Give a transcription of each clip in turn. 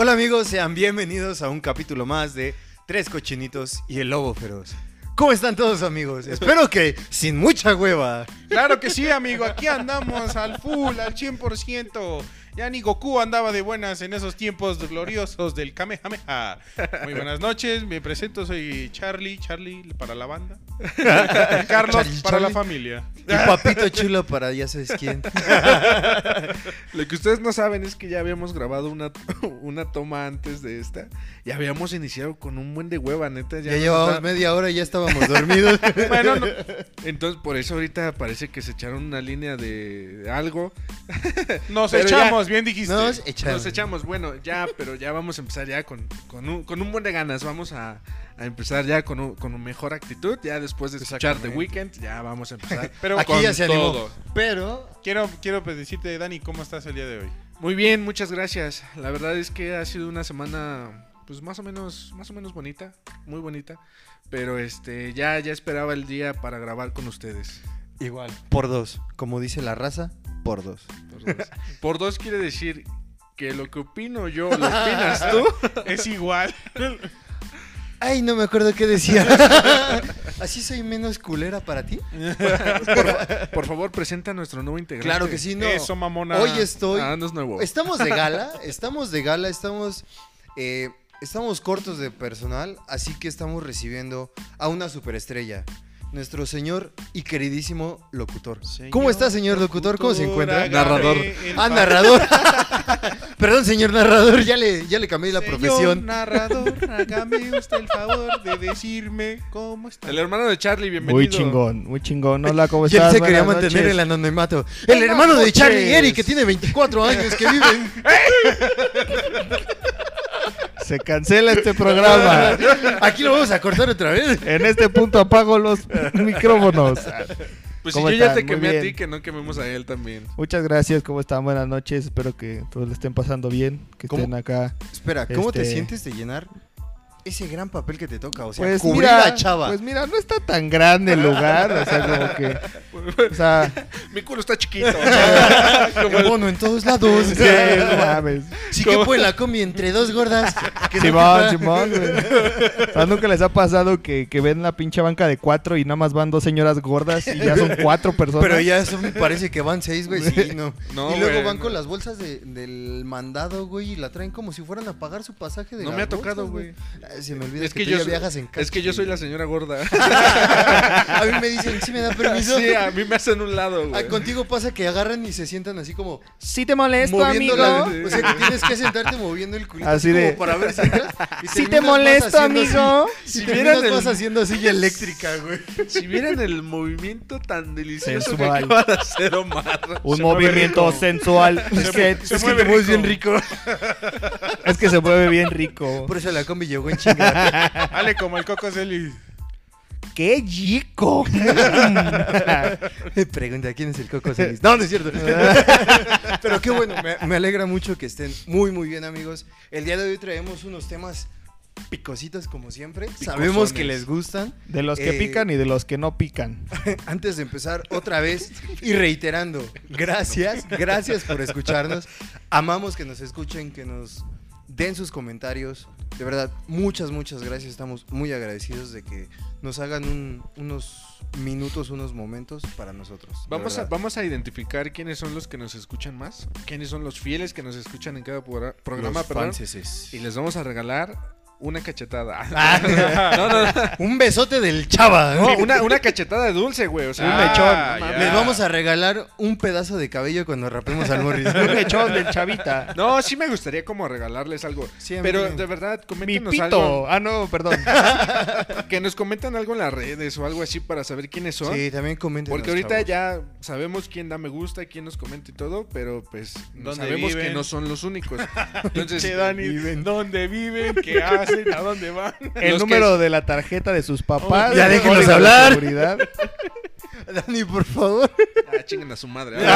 Hola amigos, sean bienvenidos a un capítulo más de Tres Cochinitos y el Lobo Feroz. ¿Cómo están todos amigos? Espero que sin mucha hueva. Claro que sí, amigo. Aquí andamos al full, al 100%. Ya ni Goku andaba de buenas en esos tiempos gloriosos del Kamehameha. Muy buenas noches, me presento, soy Charlie, Charlie para la banda. Carlos Charlie, para la familia. Y papito chulo para ya sabes quién. Lo que ustedes no saben es que ya habíamos grabado una, una toma antes de esta y habíamos iniciado con un buen de hueva, neta. Ya llevamos está- media hora y ya estábamos dormidos. Bueno, no. Entonces, por eso ahorita parece que se echaron una línea de algo. Nos Pero echamos, bien dijiste. Nos echamos. Nos echamos, bueno, ya, pero ya vamos a empezar ya con, con, un, con un buen de ganas. Vamos a, a empezar ya con, un- con una mejor actitud. Ya después de escuchar The. Weeknd, ya vamos a empezar. Pero Aquí con ya se animó. todo. Pero Quiero, quiero pues, decirte, Dani, ¿cómo estás el día de hoy? Muy bien, muchas gracias. La verdad es que ha sido una semana pues más o menos más o menos bonita, muy bonita, pero este ya ya esperaba el día para grabar con ustedes. Igual, por dos. Como dice la raza, por dos. Por dos, Por dos quiere decir que lo que opino yo lo opinas tú. Es igual. Ay, no me acuerdo qué decía. ¿Así soy menos culera para ti? Por, por favor, presenta a nuestro nuevo integrante. Claro que sí, no. Eso, mamona. Hoy estoy Ah, no es nuevo. Estamos de gala, estamos de gala, estamos, eh, estamos cortos de personal, así que estamos recibiendo a una superestrella, nuestro señor y queridísimo locutor. ¿Cómo está, señor locutor? ¿Cómo se encuentra? Narrador. Ah, narrador. Perdón, señor narrador, ya le, ya le cambié la Señor profesión. narrador, hágame usted el favor de decirme cómo está. El hermano de Charlie, bienvenido. Muy chingón, muy chingón. Hola, ¿cómo Y él estás? se quería Buenas mantener noches. el anonimato. El hermano de Charlie. Eric, que tiene 24 años, que viven. Se cancela este programa. Aquí lo vamos a cortar otra vez. En este punto apago los micrófonos. Pues si ¿Cómo yo ya te quemé a ti, que no quememos a él también. Muchas gracias, ¿cómo están? Buenas noches. Espero que todos le estén pasando bien, que ¿Cómo? estén acá. Espera, ¿cómo te Este- sientes de llenar ese gran papel que te toca? O sea, Pues cubrir mira, a Chava. pues mira, no está tan grande el lugar, o sea, como que, o sea, Mi culo está chiquito. El bono en todos lados. sí, no mames. Sí que fue la combi entre dos gordas. Que Simón. Simón, güey. O sea, nunca les ha pasado que, que ven la pinche banca de cuatro y nada más van dos señoras gordas y ya son cuatro personas. Pero ya son, parece que van seis, güey. Sí, no. No, y luego güey, van no. con las bolsas de- del mandado, güey, y la traen como si fueran a pagar su pasaje de No me ha tocado, bolsas, güey. Se me olvida Es que, que tú yo ya soy- viajas en Es que yo soy la señora gorda. A mí me dicen, ¿sí me da permiso? Sí, a mí me hacen un lado, Ah, güey. contigo pasa que agarran y se sientan así como ¿Sí te molesto, amigo? la, o sea que tienes que sentarte moviendo el culito Así como de- para ver si ¿Sí te molesto, amigo? así- Si si vieran vieras el- vas haciendo silla eléctrica, güey. Si vieran el movimiento tan delicioso Sensual. que acaba de hacer Omar. Un Se movimiento sensual. Es que, se es, que, Muy bien rico. es que se mueve bien rico. Por eso la combi llegó en chingada. Dale como el Coco Celis. ¡Qué chico! Pregunta, ¿quién es el Coco Celis? No, no es cierto. Pero qué bueno, me, me alegra mucho que estén muy, muy bien, amigos. El día de hoy traemos unos temas picositos, como siempre. Sabemos que les gustan. De los que Eh, pican y de los que no pican. Antes de empezar, otra vez y reiterando, gracias, gracias por escucharnos. Amamos que nos escuchen, que nos den sus comentarios. De verdad, muchas, muchas gracias. Estamos muy agradecidos de que nos hagan un- unos minutos, unos momentos para nosotros. Vamos a, vamos a identificar quiénes son los que nos escuchan más, quiénes son los fieles que nos escuchan en cada programa, Los perdón, y les vamos a regalar una cachetada. Ah, no, no, no, un besote del chava. no, una, una cachetada de dulce, güey, o sea, Ah, un mechón. mames. Les vamos a regalar un pedazo de cabello cuando rapemos al Morris. Un lechón del chavita. No, sí me gustaría como regalarles algo. Mí pero de verdad, Mi coméntenos algo. pito. Ah, no, perdón. Que nos comentan algo en las redes o algo así para saber quiénes son. Sí, también comenten. Porque ahorita ya sabemos quién da me gusta, quién nos comenta y todo, pero pues no ¿Dónde sabemos que no son los únicos. Entonces, Che, Dani, ¿dónde viven? ¿Qué hacen? ¿A dónde van? El Los número de la tarjeta de sus papás. Ya el déjenos de hablar. seguridad. Dani, por favor. ah, chinguen a su madre.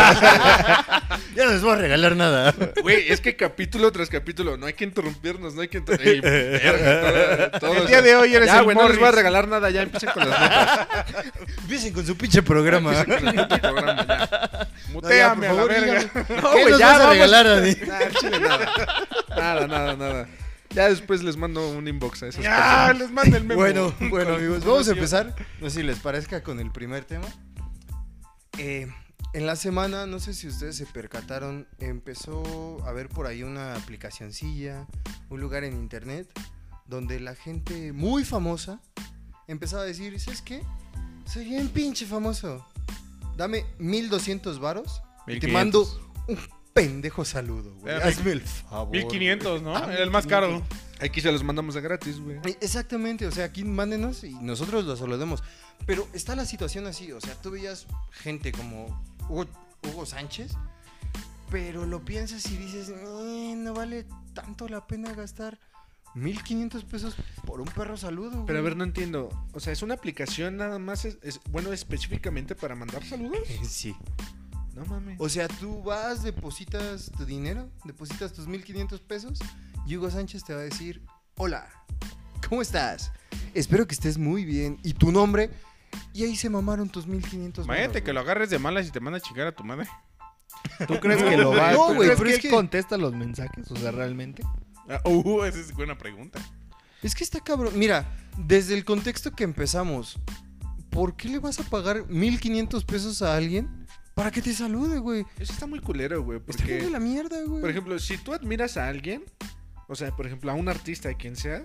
Ya no les voy a regalar nada. Güey, es que capítulo tras capítulo, no hay que interrumpirnos, no hay que inter- Ey, verga, todo- todo El eso. día de hoy eres Ya, el güey, no les voy a regalar nada, ya empiecen con las notas. Empiecen con su pinche programa. Empiecen con puto programa, ya. Muteame a la verga. No, ¿Qué güey, ya vas a regalar, Dani? Chile nada. Nada, nada, nada. Ya después les mando un inbox a esos. Ya, les manda el memo. Bueno, bueno amigos, vamos a empezar. No sé si les parezca con el primer tema. Eh, en la semana, no sé si ustedes se percataron, empezó a ver por ahí una aplicacioncilla, un lugar en internet, donde la gente muy famosa empezaba a decir, ¿sabes qué? Soy bien pinche famoso. Dame 1200 varos y te 1500. mando un pendejo saludo, güey. Hazme el favor. 1500, ¿no? Ah, Era el más caro. 1500. Aquí se los mandamos a gratis, güey. Eh, Exactamente, o sea, aquí mándenos y nosotros los saludemos. Pero está la situación así, o sea, tú veías gente como Hugo, Hugo Sánchez, pero lo piensas y dices, "Eh, no vale tanto la pena gastar 1500 pesos por un perro saludo. Pero a güey". ver, no entiendo. O sea, ¿es una aplicación nada más, es, es- bueno, específicamente para mandar saludos? Sí. No mames. O sea, tú vas, depositas tu dinero, depositas tus 1500 pesos y Hugo Sánchez te va a decir, hola, ¿cómo estás? Espero que estés muy bien. ¿Y tu nombre? Y ahí se mamaron tus 1500 Imagínate que lo agarres de malas y te manda a chingar a tu madre. ¿Tú crees que lo va No, ¿tú güey, crees pero que es él que- contesta los mensajes? O sea, realmente. Ah, Uh, esa es buena pregunta. Es que está cabrón. Mira, desde el contexto que empezamos, ¿por qué le vas a pagar 1500 pesos a alguien para que te salude, güey? Eso está muy culero, güey. Está de Porque, la mierda, güey. por ejemplo, si tú admiras a alguien, o sea, por ejemplo, a un artista, quien sea,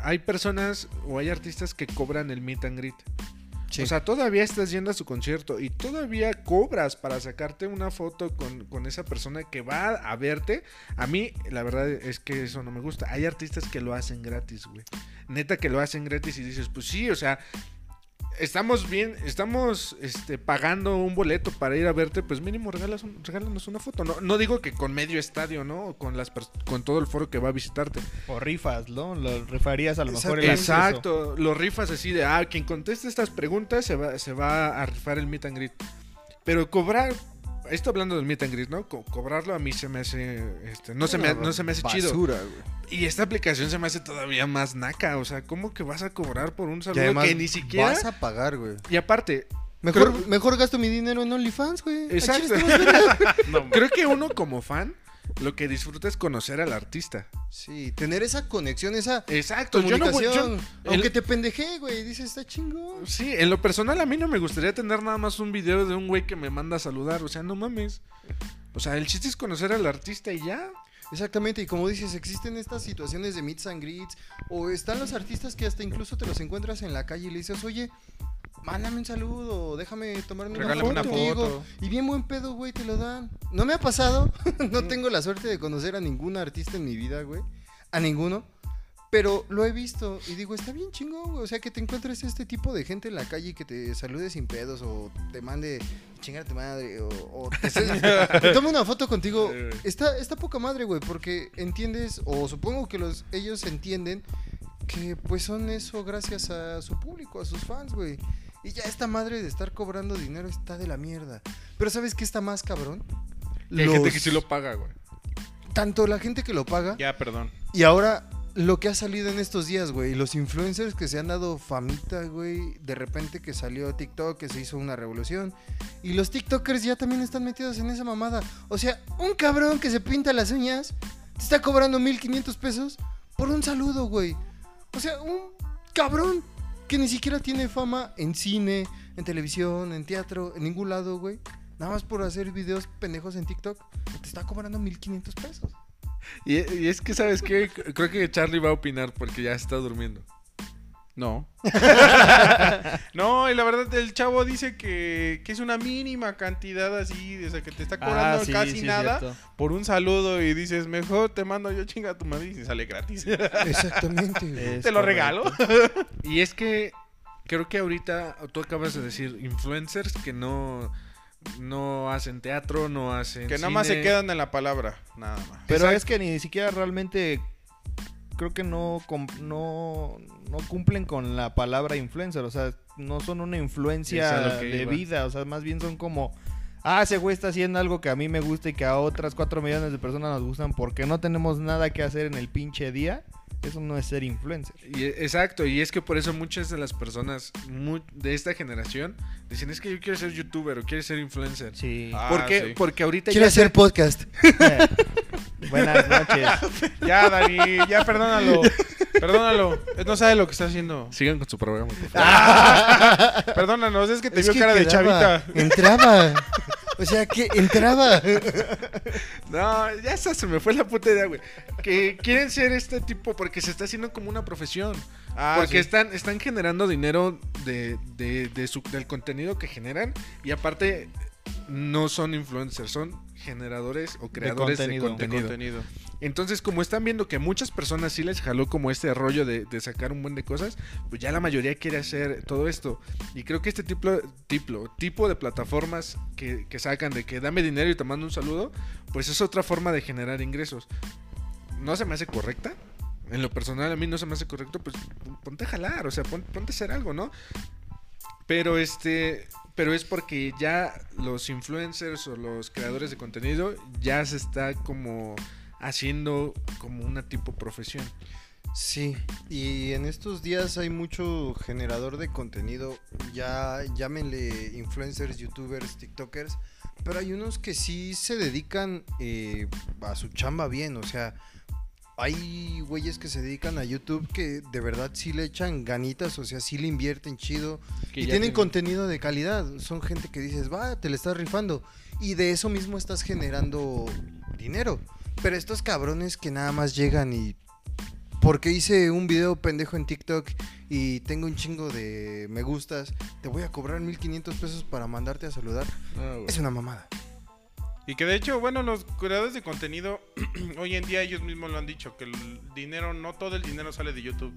hay personas o hay artistas que cobran el meet and greet. Sí. O sea, todavía estás yendo a su concierto y todavía cobras para sacarte una foto con, con esa persona que va a verte. A mí, la verdad es que eso no me gusta. Hay artistas que lo hacen gratis, güey. Neta que lo hacen gratis y dices, pues sí, o sea, estamos bien, estamos este, pagando un boleto para ir a verte, pues mínimo regalas un- regálanos una foto. No, no digo que con medio estadio, ¿no? O con, las con todo el foro que va a visitarte. O rifas, ¿no? Lo rifarías a lo mejor el. Exacto, los rifas así de, ah, quien conteste estas preguntas se va, se va a rifar el meet and greet. Pero cobrar, esto hablando del meet and greet, ¿no? Co- cobrarlo a mí se me hace, este, no, se me, no se me hace chido. Basura, güey. Y esta aplicación se me hace todavía más naca, o sea, ¿cómo que vas a cobrar por un saludo que ni siquiera... vas a pagar, güey. Y aparte, Mejor, Creo- mejor gasto mi dinero en OnlyFans, güey. Exacto. No, creo que uno como fan, lo que disfruta es conocer al artista. sí, tener esa conexión, esa Exacto, yo no yo- comunicación. Aunque el- te pendeje, güey. Dices, está chingón. Sí, en lo personal a mí no me gustaría tener nada más un video de un güey que me manda a saludar, o sea, no mames. O sea, el chiste es conocer al artista y ya. Exactamente, y como dices, existen estas situaciones de meets and greets, o están los artistas que hasta incluso te los encuentras en la calle y le dices, oye, mándame un saludo, déjame tomarme una foto, una contigo". foto. Y bien buen pedo, güey, te lo dan. No me ha pasado, no tengo la suerte de conocer a ningún artista en mi vida, güey, a ninguno. Pero lo he visto y digo, está bien chingón, güey. O sea, que te encuentres este tipo de gente en la calle y que te salude sin pedos o te mande chingar a tu madre o, o te, te tome una foto contigo. Está, está poca madre, güey, porque entiendes, o supongo que los, ellos entienden que pues son eso gracias a su público, a sus fans, güey. Y ya esta madre de estar cobrando dinero está de la mierda. Pero ¿sabes qué está más cabrón? Hay gente Los- que sí lo paga, güey. Tanto la gente que lo paga Ya, perdón. y ahora lo que ha salido en estos días, güey, los influencers que se han dado famita, güey, de repente que salió TikTok, que se hizo una revolución, y los TikTokers ya también están metidos en esa mamada. O sea, un cabrón que se pinta las uñas te está cobrando 1500 pesos por un saludo, güey. O sea, un cabrón que ni siquiera tiene fama en cine, en televisión, en teatro, en ningún lado, güey. Nada más por hacer videos pendejos en TikTok, te está cobrando 1500 pesos. Y, y es que, ¿sabes qué? Creo que Charlie va a opinar porque ya está durmiendo. No. no, y la verdad, el chavo dice que, que es una mínima cantidad así, de esa que te está cobrando Ah, sí, casi sí, nada cierto. por un saludo y dices, mejor te mando yo chinga a tu madre y se sale gratis. Exactamente, te lo correcto. regalo. Y es que creo que ahorita tú acabas de decir influencers que no, no hacen teatro, no hacen. que nada más se quedan en la palabra, nada más. Pero Exacto. es que ni siquiera realmente creo que no, no, no cumplen con la palabra influencer. O sea, no son una influencia de iba. vida. O sea, más bien son como. Ah, ese güey está haciendo algo que a mí me gusta y que a otras 4 millones de personas nos gustan porque no tenemos nada que hacer en el pinche día. Eso no es ser influencer. Y, exacto, y es que por eso muchas de las personas mu- de esta generación dicen es que yo quiero ser youtuber o quiero ser influencer. Sí. Ah, ¿Por qué? sí. Porque ahorita Quiero ya se- hacer podcast. Buenas noches. Ya, Dani, ya perdónalo. Perdónalo. No sabe lo que está haciendo. Sigan con su programa, por favor. Perdónanos, es que te Es vio que cara de chavita. Entraba. O sea, que entraba. No, ya esa se me fue la puta idea, güey. Que quieren ser este tipo porque se está haciendo como una profesión. Ah, porque sí. están, están generando dinero de, de- de su- del contenido que generan. Y aparte, no son influencers, son generadores o creadores de contenido. contenido. De contenido. Entonces, como están viendo que muchas personas sí les jaló como este rollo de, de sacar un buen de cosas, pues ya la mayoría quiere hacer todo esto. Y creo que este tipo, tipo, tipo de plataformas que, que sacan de que dame dinero y te mando un saludo, pues es otra forma de generar ingresos. No se me hace correcta. En lo personal a mí no se me hace correcto, pues ponte a jalar, o sea, pon- ponte a hacer algo, ¿no? Pero este, pero es porque ya los influencers o los creadores de contenido ya se está como haciendo como una tipo profesión. Sí, y en estos días hay mucho generador de contenido, ya llámenle influencers, youtubers, tiktokers, pero hay unos que sí se dedican eh, a su chamba bien, o sea, hay güeyes que se dedican a YouTube que de verdad sí le echan ganitas, o sea, sí le invierten chido Que y tienen contenido de calidad, son gente que dices, va, te le estás rifando y de eso mismo estás generando dinero, pero estos cabrones que nada más llegan y porque hice un video pendejo en TikTok y tengo un chingo de me gustas, te voy a cobrar 1500 pesos para mandarte a saludar. Güey. Es una mamada. Y que de hecho, bueno, los creadores de contenido, hoy en día ellos mismos lo han dicho, que el dinero, no todo el dinero sale de YouTube,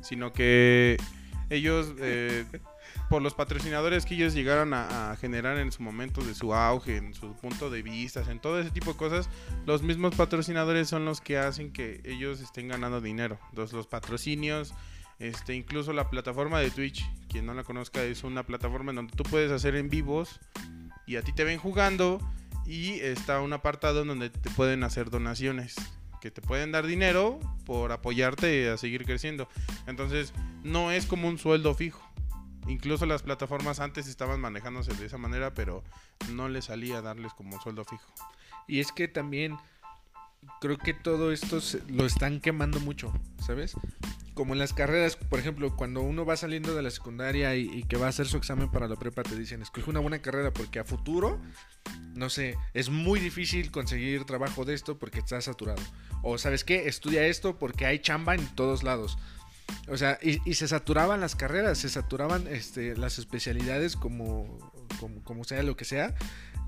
sino que ellos, eh, por los patrocinadores que ellos llegaron a, a generar en su momento de su auge, en su punto de vistas, en todo ese tipo de cosas, los mismos patrocinadores son los que hacen que ellos estén ganando dinero. Entonces los patrocinios, este, incluso la plataforma de Twitch, quien no la conozca, es una plataforma en donde tú puedes hacer en vivos y a ti te ven jugando y está un apartado en donde te pueden hacer donaciones que te pueden dar dinero por apoyarte a seguir creciendo. Entonces, no es como un sueldo fijo. Incluso las plataformas antes estaban manejándose de esa manera, pero no les salía darles como un sueldo fijo. Y es que también creo que todo esto se- lo están quemando mucho, ¿sabes? Como en las carreras, por ejemplo, cuando uno va saliendo de la secundaria y, y que va a hacer su examen para la prepa, te dicen, escoge una buena carrera porque a futuro, no sé, es muy difícil conseguir trabajo de esto porque está saturado. O sabes qué, estudia esto porque hay chamba en todos lados. O sea, y, y se saturaban las carreras, se saturaban este, las especialidades como, como, como sea, lo que sea.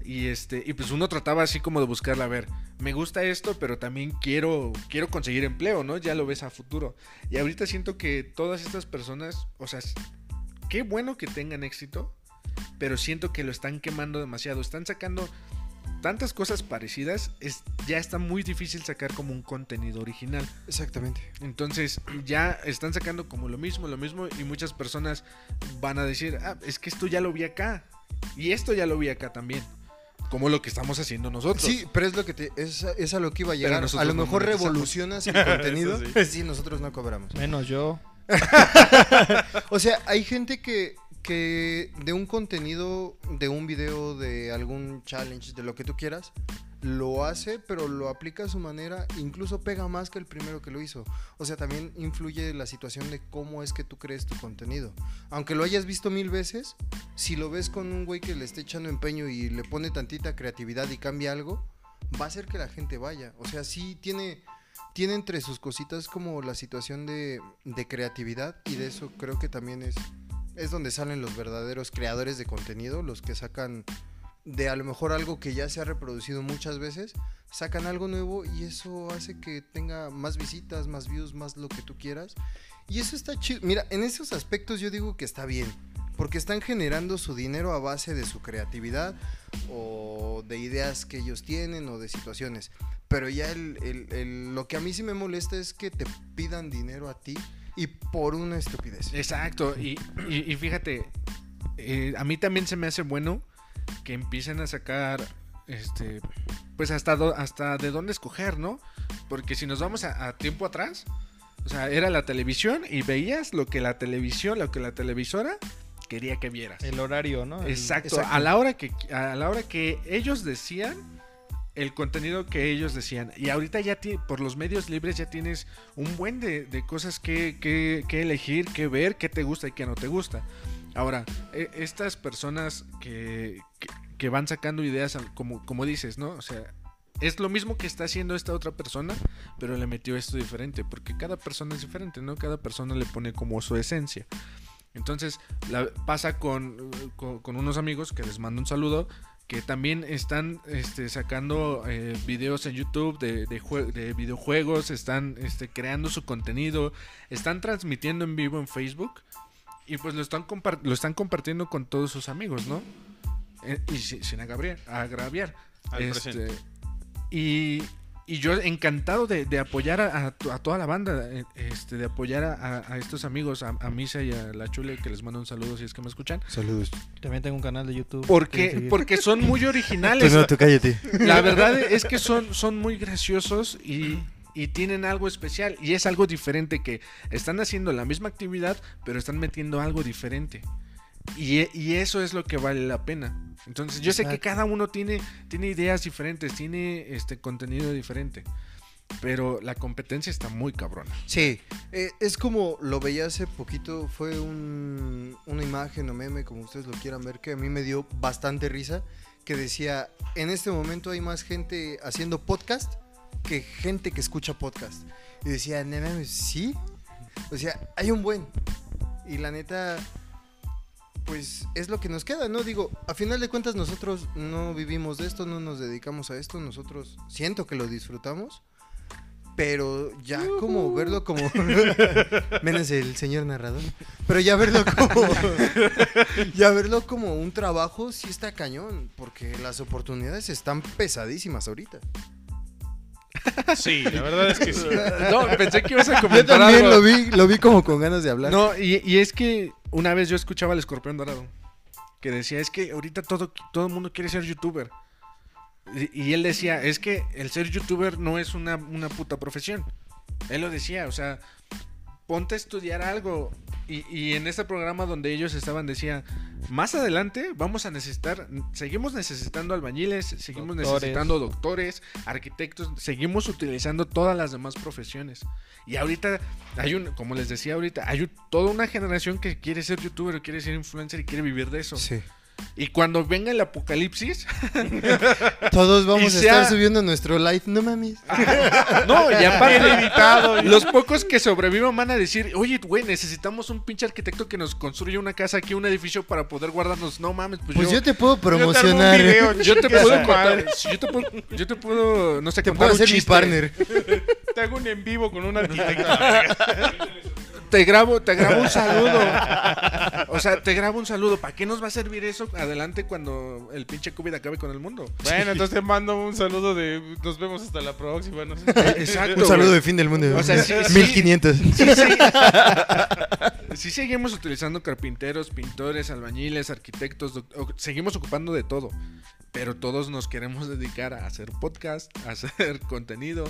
Y este, y pues uno trataba así como de buscarla, a ver, me gusta esto, pero también quiero, quiero conseguir empleo, ¿no? Ya lo ves a futuro. Y ahorita siento que todas estas personas, o sea, qué bueno que tengan éxito, pero siento que lo están quemando demasiado. Están sacando tantas cosas parecidas, es, ya está muy difícil sacar como un contenido original. Exactamente. Entonces ya están sacando como lo mismo, lo mismo y muchas personas van a decir, ah, es que esto ya lo vi acá y esto ya lo vi acá también. Como lo que estamos haciendo nosotros. Sí, pero es lo que te, es, es a lo que iba a llegar. A lo no mejor monetizamos. revolucionas el contenido. Sí. nosotros no cobramos. Menos yo. O sea, hay gente que, que de un contenido, de un video, de algún challenge, de lo que tú quieras, lo hace, pero lo aplica a su manera, incluso pega más que el primero que lo hizo. O sea, también influye la situación de cómo es que tú crees tu contenido. Aunque lo hayas visto mil veces, si lo ves con un güey que le esté echando empeño y le pone tantita creatividad y cambia algo, va a hacer que la gente vaya. O sea, sí tiene, tiene entre sus cositas como la situación de, creatividad y de eso creo que también es, es donde salen los verdaderos creadores de contenido, los que sacan de a lo mejor algo que ya se ha reproducido muchas veces, sacan algo nuevo y eso hace que tenga más visitas, más views, más lo que tú quieras. Y eso está chido. Mira, en esos aspectos yo digo que está bien. Porque están generando su dinero a base de su creatividad o de ideas que ellos tienen o de situaciones. Pero ya el, el- lo que a mí sí me molesta es que te pidan dinero a ti y por una estupidez. Exacto, y, y- y fíjate, eh, a mí también se me hace bueno que empiecen a sacar, este, pues hasta, do- hasta de dónde escoger, ¿no? Porque si nos vamos a, a tiempo atrás, o sea, era la televisión y veías lo que la televisión, lo que la televisora quería que vieras. El horario, ¿no? Exacto, exacto. a la hora que a la hora que ellos decían el contenido que ellos decían. Y ahorita ya por los medios libres ya tienes un buen de, de cosas que, que- que elegir, que ver, qué te gusta y qué no te gusta. Ahora, e- estas personas que, que- que van sacando ideas, como, como dices, ¿no? O sea, es lo mismo que está haciendo esta otra persona, pero le metió esto diferente, porque cada persona es diferente, ¿no? Cada persona le pone como su esencia. Entonces, la- pasa con, con, unos amigos que les mando un saludo, que también están este, sacando eh, videos en YouTube de, de, de videojuegos, están este, creando su contenido, están transmitiendo en vivo en Facebook y pues lo están, lo están compartiendo con todos sus amigos, ¿no? Eh, y si- sin agraviar. agraviar. Este, y, y yo encantado de, de apoyar a, a to- a toda la banda, eh, este, de apoyar a, estos amigos, a, a Misa y a la Chule, que les mando un saludo si es que me escuchan. Saludos. También tengo un canal de YouTube. ¿Quieren Porque, porque son muy originales. Tú no, tú cállate. La verdad es que son, son muy graciosos y, y tienen algo especial. Y es algo diferente que están haciendo la misma actividad, pero están metiendo algo diferente. Y, e- y eso es lo que vale la pena. Entonces, yo sé que cada uno tiene, tiene ideas diferentes, tiene este contenido diferente. Pero la competencia está muy cabrona. Sí, eh, es como lo veía hace poquito, fue un- una imagen o meme, como ustedes lo quieran ver, que a mí me dio bastante risa, que decía, en este momento hay más gente haciendo podcast que gente que escucha podcast. Y decía, "No mames, sí, o sea, hay un buen. Y la neta, pues es lo que nos queda, ¿no? Digo, a final de cuentas nosotros no vivimos de esto, no nos dedicamos a esto, nosotros siento que lo disfrutamos. Pero ya como verlo como... Menos el señor narrador. Pero ya verlo como... ya verlo como un trabajo sí está cañón. Porque las oportunidades están pesadísimas ahorita. Sí, la verdad es que sí. No, pensé que ibas a Yo comentar también algo. lo vi, lo vi como con ganas de hablar. No, y, y es que una vez yo escuchaba al escorpión dorado que decía, es que ahorita todo, todo el mundo quiere ser youtuber. Y, y él decía, es que el ser youtuber no es una, una puta profesión. Él lo decía, o sea, ponte a estudiar algo. Y, y en este programa donde ellos estaban decía, más adelante vamos a necesitar, seguimos necesitando albañiles, seguimos Doctores. necesitando doctores, arquitectos, seguimos utilizando todas las demás profesiones. Y ahorita hay un, como les decía ahorita, hay un- toda una generación que quiere ser youtuber, quiere ser influencer y quiere vivir de eso. Sí. Y cuando venga el apocalipsis, Todos vamos a sea- estar subiendo nuestro live. No mames. no, y aparte, los pocos que sobrevivan van a decir, oye, güey, necesitamos un pinche arquitecto que nos construya una casa aquí, un edificio para poder guardarnos. No mames, pues, Pues yo, yo te puedo promocionar. video, yo te chingue puedo contar, yo te puedo, yo te puedo, no sé, Te puedo ser mi partner. Te hago un en vivo con un arquitecto. Te grabo, te grabo un saludo. O sea, te grabo un saludo. ¿Para qué nos va a servir eso adelante cuando el pinche COVID acabe con el mundo? Bueno, entonces te mando un saludo de nos vemos hasta la próxima. No sé. Exacto. Un saludo güey. de fin del mundo. O sea, sí, sí. 1500. Sí, sí. Sí seguimos utilizando carpinteros, pintores, albañiles, arquitectos, seguimos ocupando de todo, pero todos nos queremos dedicar a hacer podcast, a hacer contenido.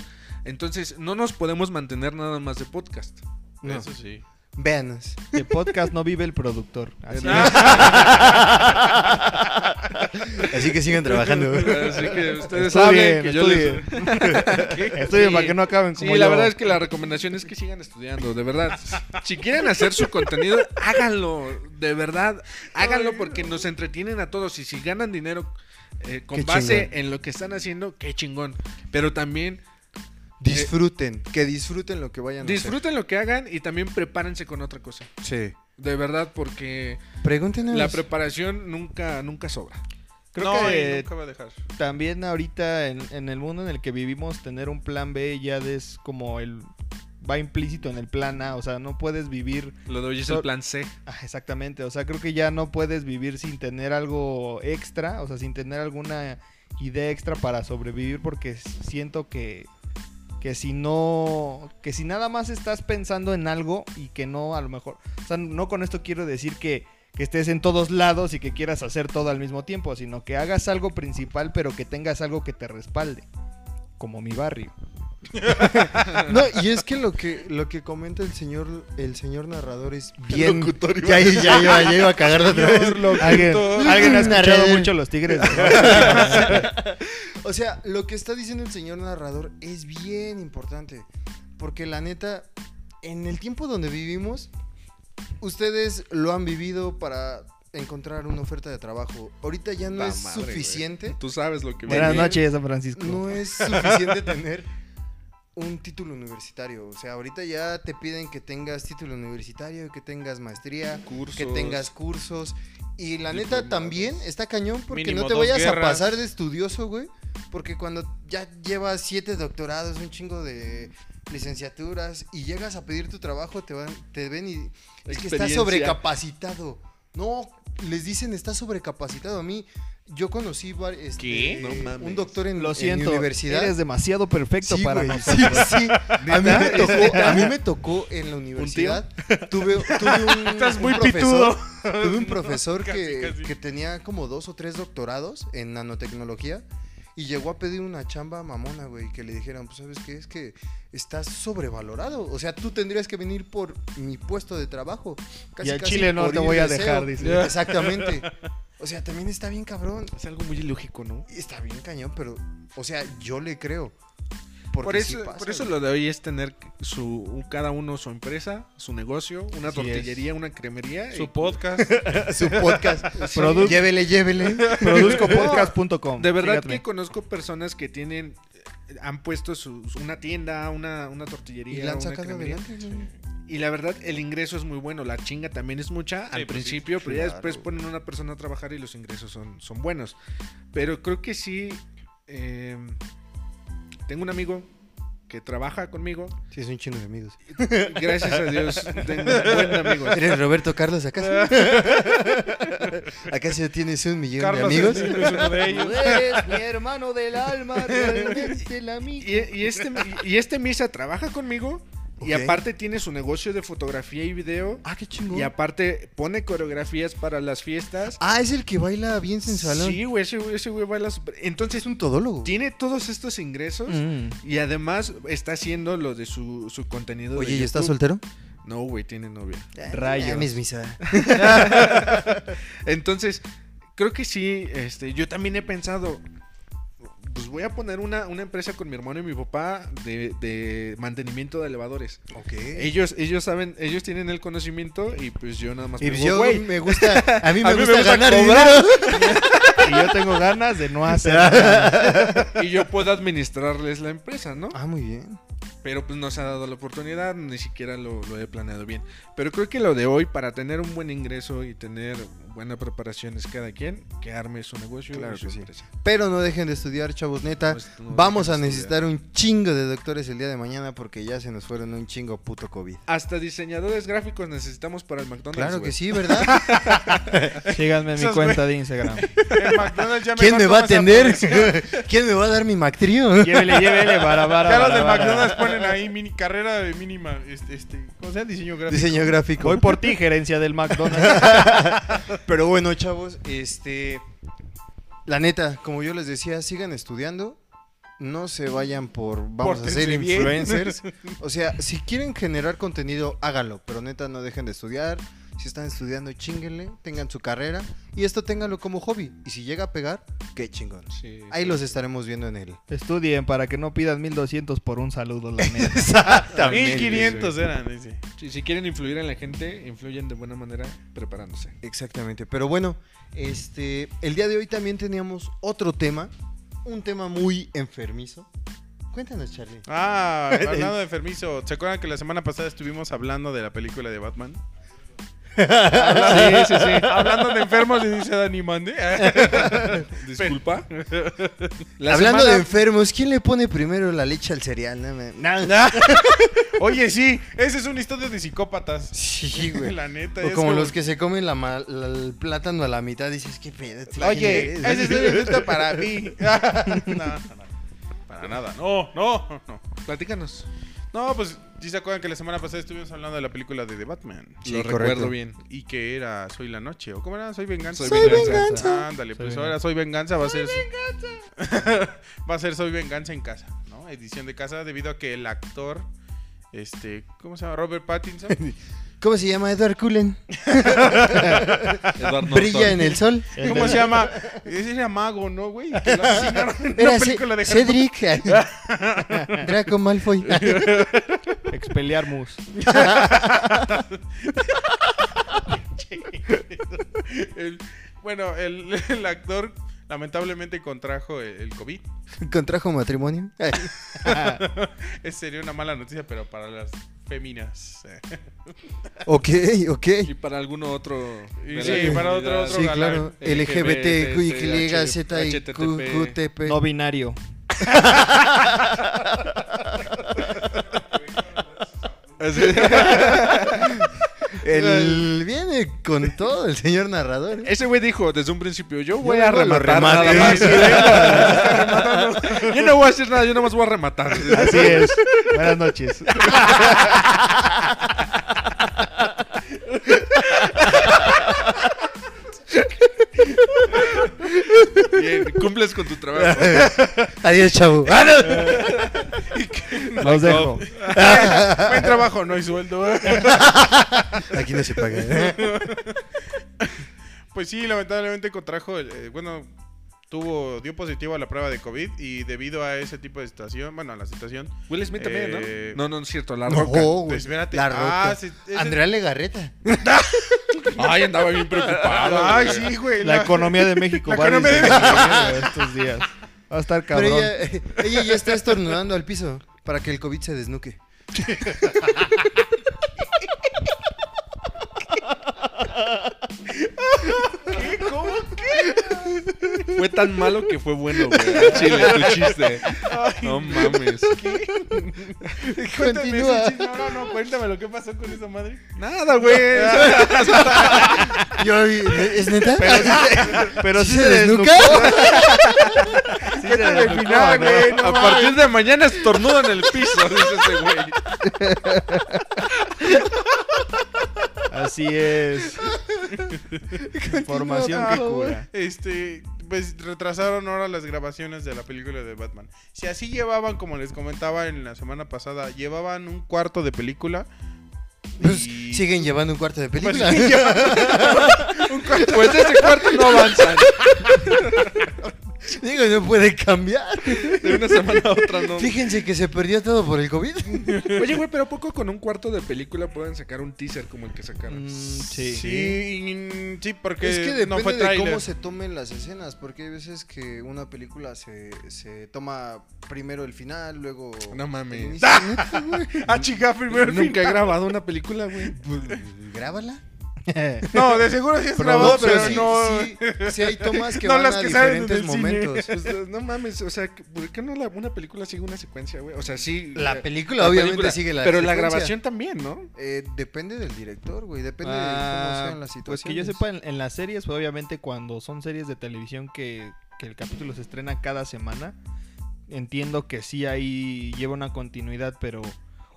Entonces, no nos podemos mantener nada más de podcast. No. Eso sí. Véanos. De podcast no vive el productor. Así Así que sigan trabajando. Así que ustedes saben que yo les... Estudien Sí. para que no acaben Sí, como la yo. verdad es que la recomendación es que sigan estudiando, de verdad. Si quieren hacer su contenido, háganlo, de verdad, háganlo porque nos entretienen a todos y si ganan dinero eh, con Qué base chingón. en lo que están haciendo, qué chingón. Pero también Disfruten. Que disfruten lo que vayan a disfruten lo que hagan y también prepárense con otra cosa. hacer. Sí. De verdad, porque Pregúntenos. la preparación nunca, nunca sobra. Creo no, que nunca va a dejar. también ahorita en, en el mundo en el que vivimos tener un plan B ya es como el va implícito en el plan A, o sea, no puedes vivir Lo de hoy es So- el plan C. Ah, exactamente, o sea, creo que ya no puedes vivir sin tener algo extra, o sea, sin tener alguna idea extra para sobrevivir porque siento que que si no que si nada más estás pensando en algo y que no a lo mejor, o sea, no con esto quiero decir que que estés en todos lados y que quieras hacer todo al mismo tiempo, sino que hagas algo principal pero que tengas algo que te respalde, como mi barrio. No, y es que lo que lo que comenta el señor el señor narrador es bien locutor ya, ya, ya iba, ya iba a cagar de otra vez. ¿Alguien, alguien ha escuchado mucho Los Tigres? O sea, lo que está diciendo el señor narrador es bien importante. Porque la neta, en el tiempo donde vivimos, ustedes lo han vivido para encontrar una oferta de trabajo. Ahorita ya no es madre, suficiente. Tú sabes lo que Buenas noches, San Francisco. No es suficiente tener un título universitario. O sea, ahorita ya te piden que tengas título universitario, que tengas maestría, Cursos. que tengas cursos. Y la neta también está cañón porque Mínimo no te vayas a pasar de estudioso, güey. Porque cuando ya llevas siete doctorados, un chingo de licenciaturas y llegas a pedir tu trabajo, te van, te ven y es que estás sobrecapacitado. No, les dicen estás sobrecapacitado. A mí, yo conocí var- este, ¿Qué? No mames. un doctor en, Lo en siento, mi universidad. eres demasiado perfecto Sí, para güey, sí, sí. A mí, me tocó, a mí me tocó en la universidad. Tuve, tuve un, Estás un muy profesor, tuve un profesor casi, que, casi. que tenía como dos o tres doctorados en nanotecnología. Y llegó a pedir una chamba mamona, güey, que le dijeran, pues, ¿sabes qué? Es que estás sobrevalorado. O sea, tú tendrías que venir por mi puesto de trabajo. Y al casi chile no te voy a de dejar, dice. Exactamente. O sea, también está bien cabrón. Es algo muy ilógico, ¿no? Está bien cañón, pero, o sea, yo le creo. Porque Por sí eso, pasa, por eso güey. lo de hoy es tener su cada uno su empresa, su negocio, una Así tortillería, una cremería. Su y- podcast. su podcast. Produ- llévele, llévele. Produzcopodcast.com. de verdad que conozco personas que tienen eh, han puesto su, su- una tienda, una, una Y tortillería, la han sacado adelante. Y la verdad, el ingreso es muy bueno. La chinga también es mucha al pues sí, principio, pero ya después ponen una persona a trabajar y los ingresos son, son buenos. Pero creo que sí. eh, tengo un amigo que trabaja conmigo. Sí, es un chino de amigos. Gracias a Dios, tengo buen amigo. ¿Eres Roberto Carlos acaso? ¿Acaso tienes un millón Carlos de amigos? Es uno de ellos. eres mi hermano del alma, realmente el amigo. Y, y este, y este Misa trabaja conmigo. Y aparte tiene su negocio de fotografía y video. Ah, qué chingón. Y aparte pone coreografías para las fiestas. Ah, es el que baila bien sensualón. Sí, güey, ese, güey- ese güey baila Entonces, es un todólogo. tiene todos estos ingresos. Mm. Y además está haciendo lo de su, su contenido. Oye, de ¿y YouTube. soltero? No, güey, tiene novia. Mis misa. Entonces, creo que sí, este, yo también he pensado, pues voy a poner una, una empresa con mi hermano y mi papá de, de mantenimiento de elevadores. Ok. Ellos, ellos saben, ellos tienen el conocimiento y pues yo nada más Y pongo, yo güey, me gusta, a mí me, A mí me gusta, ganar cobrar. Y yo tengo ganas de no hacer nada. y yo puedo administrarles la empresa, ¿no? Ah, muy bien. Pero pues no se ha dado la oportunidad, ni siquiera lo, lo he planeado bien. Pero creo que lo de hoy, para tener un buen ingreso y tener buena preparación es cada quien que arme su negocio Claro y su que sí. Pero no dejen de estudiar, chavos, neta. No Vamos a necesitar un chingo de doctores el día de mañana porque ya se nos fueron un chingo puto COVID. Hasta diseñadores gráficos necesitamos para el McDonald's. Claro que sí, ¿verdad? Síganme en mi cuenta de Instagram. El McDonald's ya ¿Quién me va a atender? ¿Quién me va a dar mi Mactrío? Llévele, llévele, para, para, Ya los del. McDonald's ponen ahí mini carrera de mínima, este, este, ¿cómo se llama? Diseño gráfico. Diseño gráfico. Voy por ti, gerencia del McDonald's. Pero bueno, chavos, este. La neta, como yo les decía, sigan estudiando. No se vayan por vamos a ser bien. influencers. O sea, si quieren generar contenido, háganlo. Pero neta, no dejen de estudiar. Si están estudiando, chinguenle, tengan su carrera. Y esto ténganlo como hobby. Y si llega a pegar, qué chingón. Sí, Ahí sí. los estaremos viendo en él. Estudien para que no pidan 1200 por un saludo, la neta. Exactamente. 1500 eran. Sí, si quieren influir en la gente, influyen de buena manera preparándose. Exactamente. Pero bueno, este, el día de hoy también teníamos otro tema, un tema muy enfermizo. Cuéntanos, Charlie. Ah, hablando de enfermizo, ¿se acuerdan que la semana pasada estuvimos hablando de la película de Batman? Sí, sí, sí. Hablando de enfermos y dice Dani Mande. Disculpa. La Hablando semana- de enfermos, ¿quién le pone primero la leche al cereal? No, me- Oye, sí, ese es una historia de psicópatas. Sí, güey. La neta. O como los que se comen la ma- la- el plátano a la mitad, dices, ¿qué pedo? ¿Quién Oye, eres?" ese es un insulto para mí. no. Para nada. No, no, no. Platícanos. No, pues sí se acuerdan que la semana pasada estuvimos hablando de la película de The Batman. Sí, Lo correcto. recuerdo bien. Y que era Soy la Noche. ¿O cómo era? Soy Venganza. Soy Soy Venganza. Ándale, Soy pues Venganza. ahora Soy Venganza va a ser. va a ser Soy Venganza en casa, ¿no? ¿no? Edición de casa debido a que el actor, este, ¿cómo se llama? Robert Pattinson. ¿Cómo se llama Edward Cullen? Edward Brilla en el sol. ¿Cómo se llama? Ese era mago, ¿no, güey? Que lo asesinaron en Era una Ce- película de Cedric. Draco Malfoy. Expelliarmus. El- bueno, el, el actor lamentablemente contrajo el, el COVID. Contrajo matrimonio. Esa sería una mala noticia, pero para las féminas. eh. ok, ok. Y para alguno otro. Y sí, para otro- otro Sí, galán. claro. LGBT, LGBT, Y, Z, QTP. No binario. El viene con todo el señor narrador. ¿eh? Ese güey dijo desde un principio, yo voy Yo a rematar nada más. Sí, yo no voy a decir nada, yo nada más voy a rematar. Así es. Buenas noches. Bien, cumples con tu trabajo. Adiós, chavo. Ah, no. Los dejo. Buen trabajo, no hay sueldo. Aquí no se paga. ¿eh? Pues sí, lamentablemente contrajo, eh, bueno, tuvo, dio positivo a la prueba de COVID y debido a ese tipo de situación, bueno, a la situación, Will Smith también, Eh, ¿no? No, no, no es cierto, la No, roca. güey. pues, espérate. La Ah, roca. sí, ese- Andrea Legarreta. Ay, andaba bien preocupado. Ay, güey. sí, güey. La economía de México La va economía de estos días. Va a estar Pero cabrón. ella, ella ya está estornudando al piso para que el COVID se desnuque. Fue tan malo que fue bueno, güey. Chile, tu chiste. No mames. Cuéntame Continúa. ese chiste. No, no, no, cuéntame lo que pasó con esa madre. Nada, güey. Yo, ¿Es neta? Pero ¿Sí sí se se desnuca? desnucó. Sí se Cuéntame el desnucó, final, ¿no? güey. no A mames. partir de mañana estornudo en el piso, dice ese güey. Así es. Información que cura. Este, pues retrasaron ahora las grabaciones de la película de Batman. Si así llevaban, como les comentaba en la semana pasada, llevaban un cuarto de película. Pues, y- siguen llevando un cuarto de Pues, película. llevando un cuarto. Pues ese cuarto no avanza. Digo, no puede cambiar. De una semana a otra no. Fíjense que se perdió todo por el COVID. Oye, güey, pero ¿a poco con un cuarto de película pueden sacar un teaser como el que sacaron? Mm, sí. Sí, sí, porque es que depende no fue de cómo se tomen las escenas, porque hay veces que una película se, se toma primero el final, luego... No mames. Ah, chica, primero el Nunca he final. grabado una película, güey. Pues, Grábala. No, de seguro sí es Pero grabado, no, pero pero sí, no. sí, sí hay tomas que No van las a que diferentes momentos. Pues, no mames, o sea, ¿por qué no la- una película sigue una secuencia, güey? O sea, sí. La eh, película la obviamente película, sigue la Pero la grabación también, ¿no? Eh, depende del director, güey. Depende de cómo Ah, sean las situaciones. Pues que yo sepa, en, en las series, pues, obviamente cuando son series de televisión que, que el capítulo se estrena cada semana, entiendo que sí ahí lleva una continuidad, pero...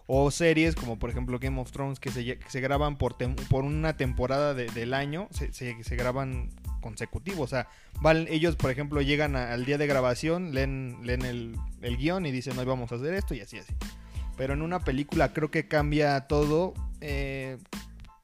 O series como por ejemplo Game of Thrones que se, graban por, una temporada de- del año, se, graban consecutivos. O sea, van, ellos por ejemplo llegan al día de grabación, leen, leen el, el guion y dicen hoy vamos a hacer esto y así así. Pero en una película creo que cambia todo. eh,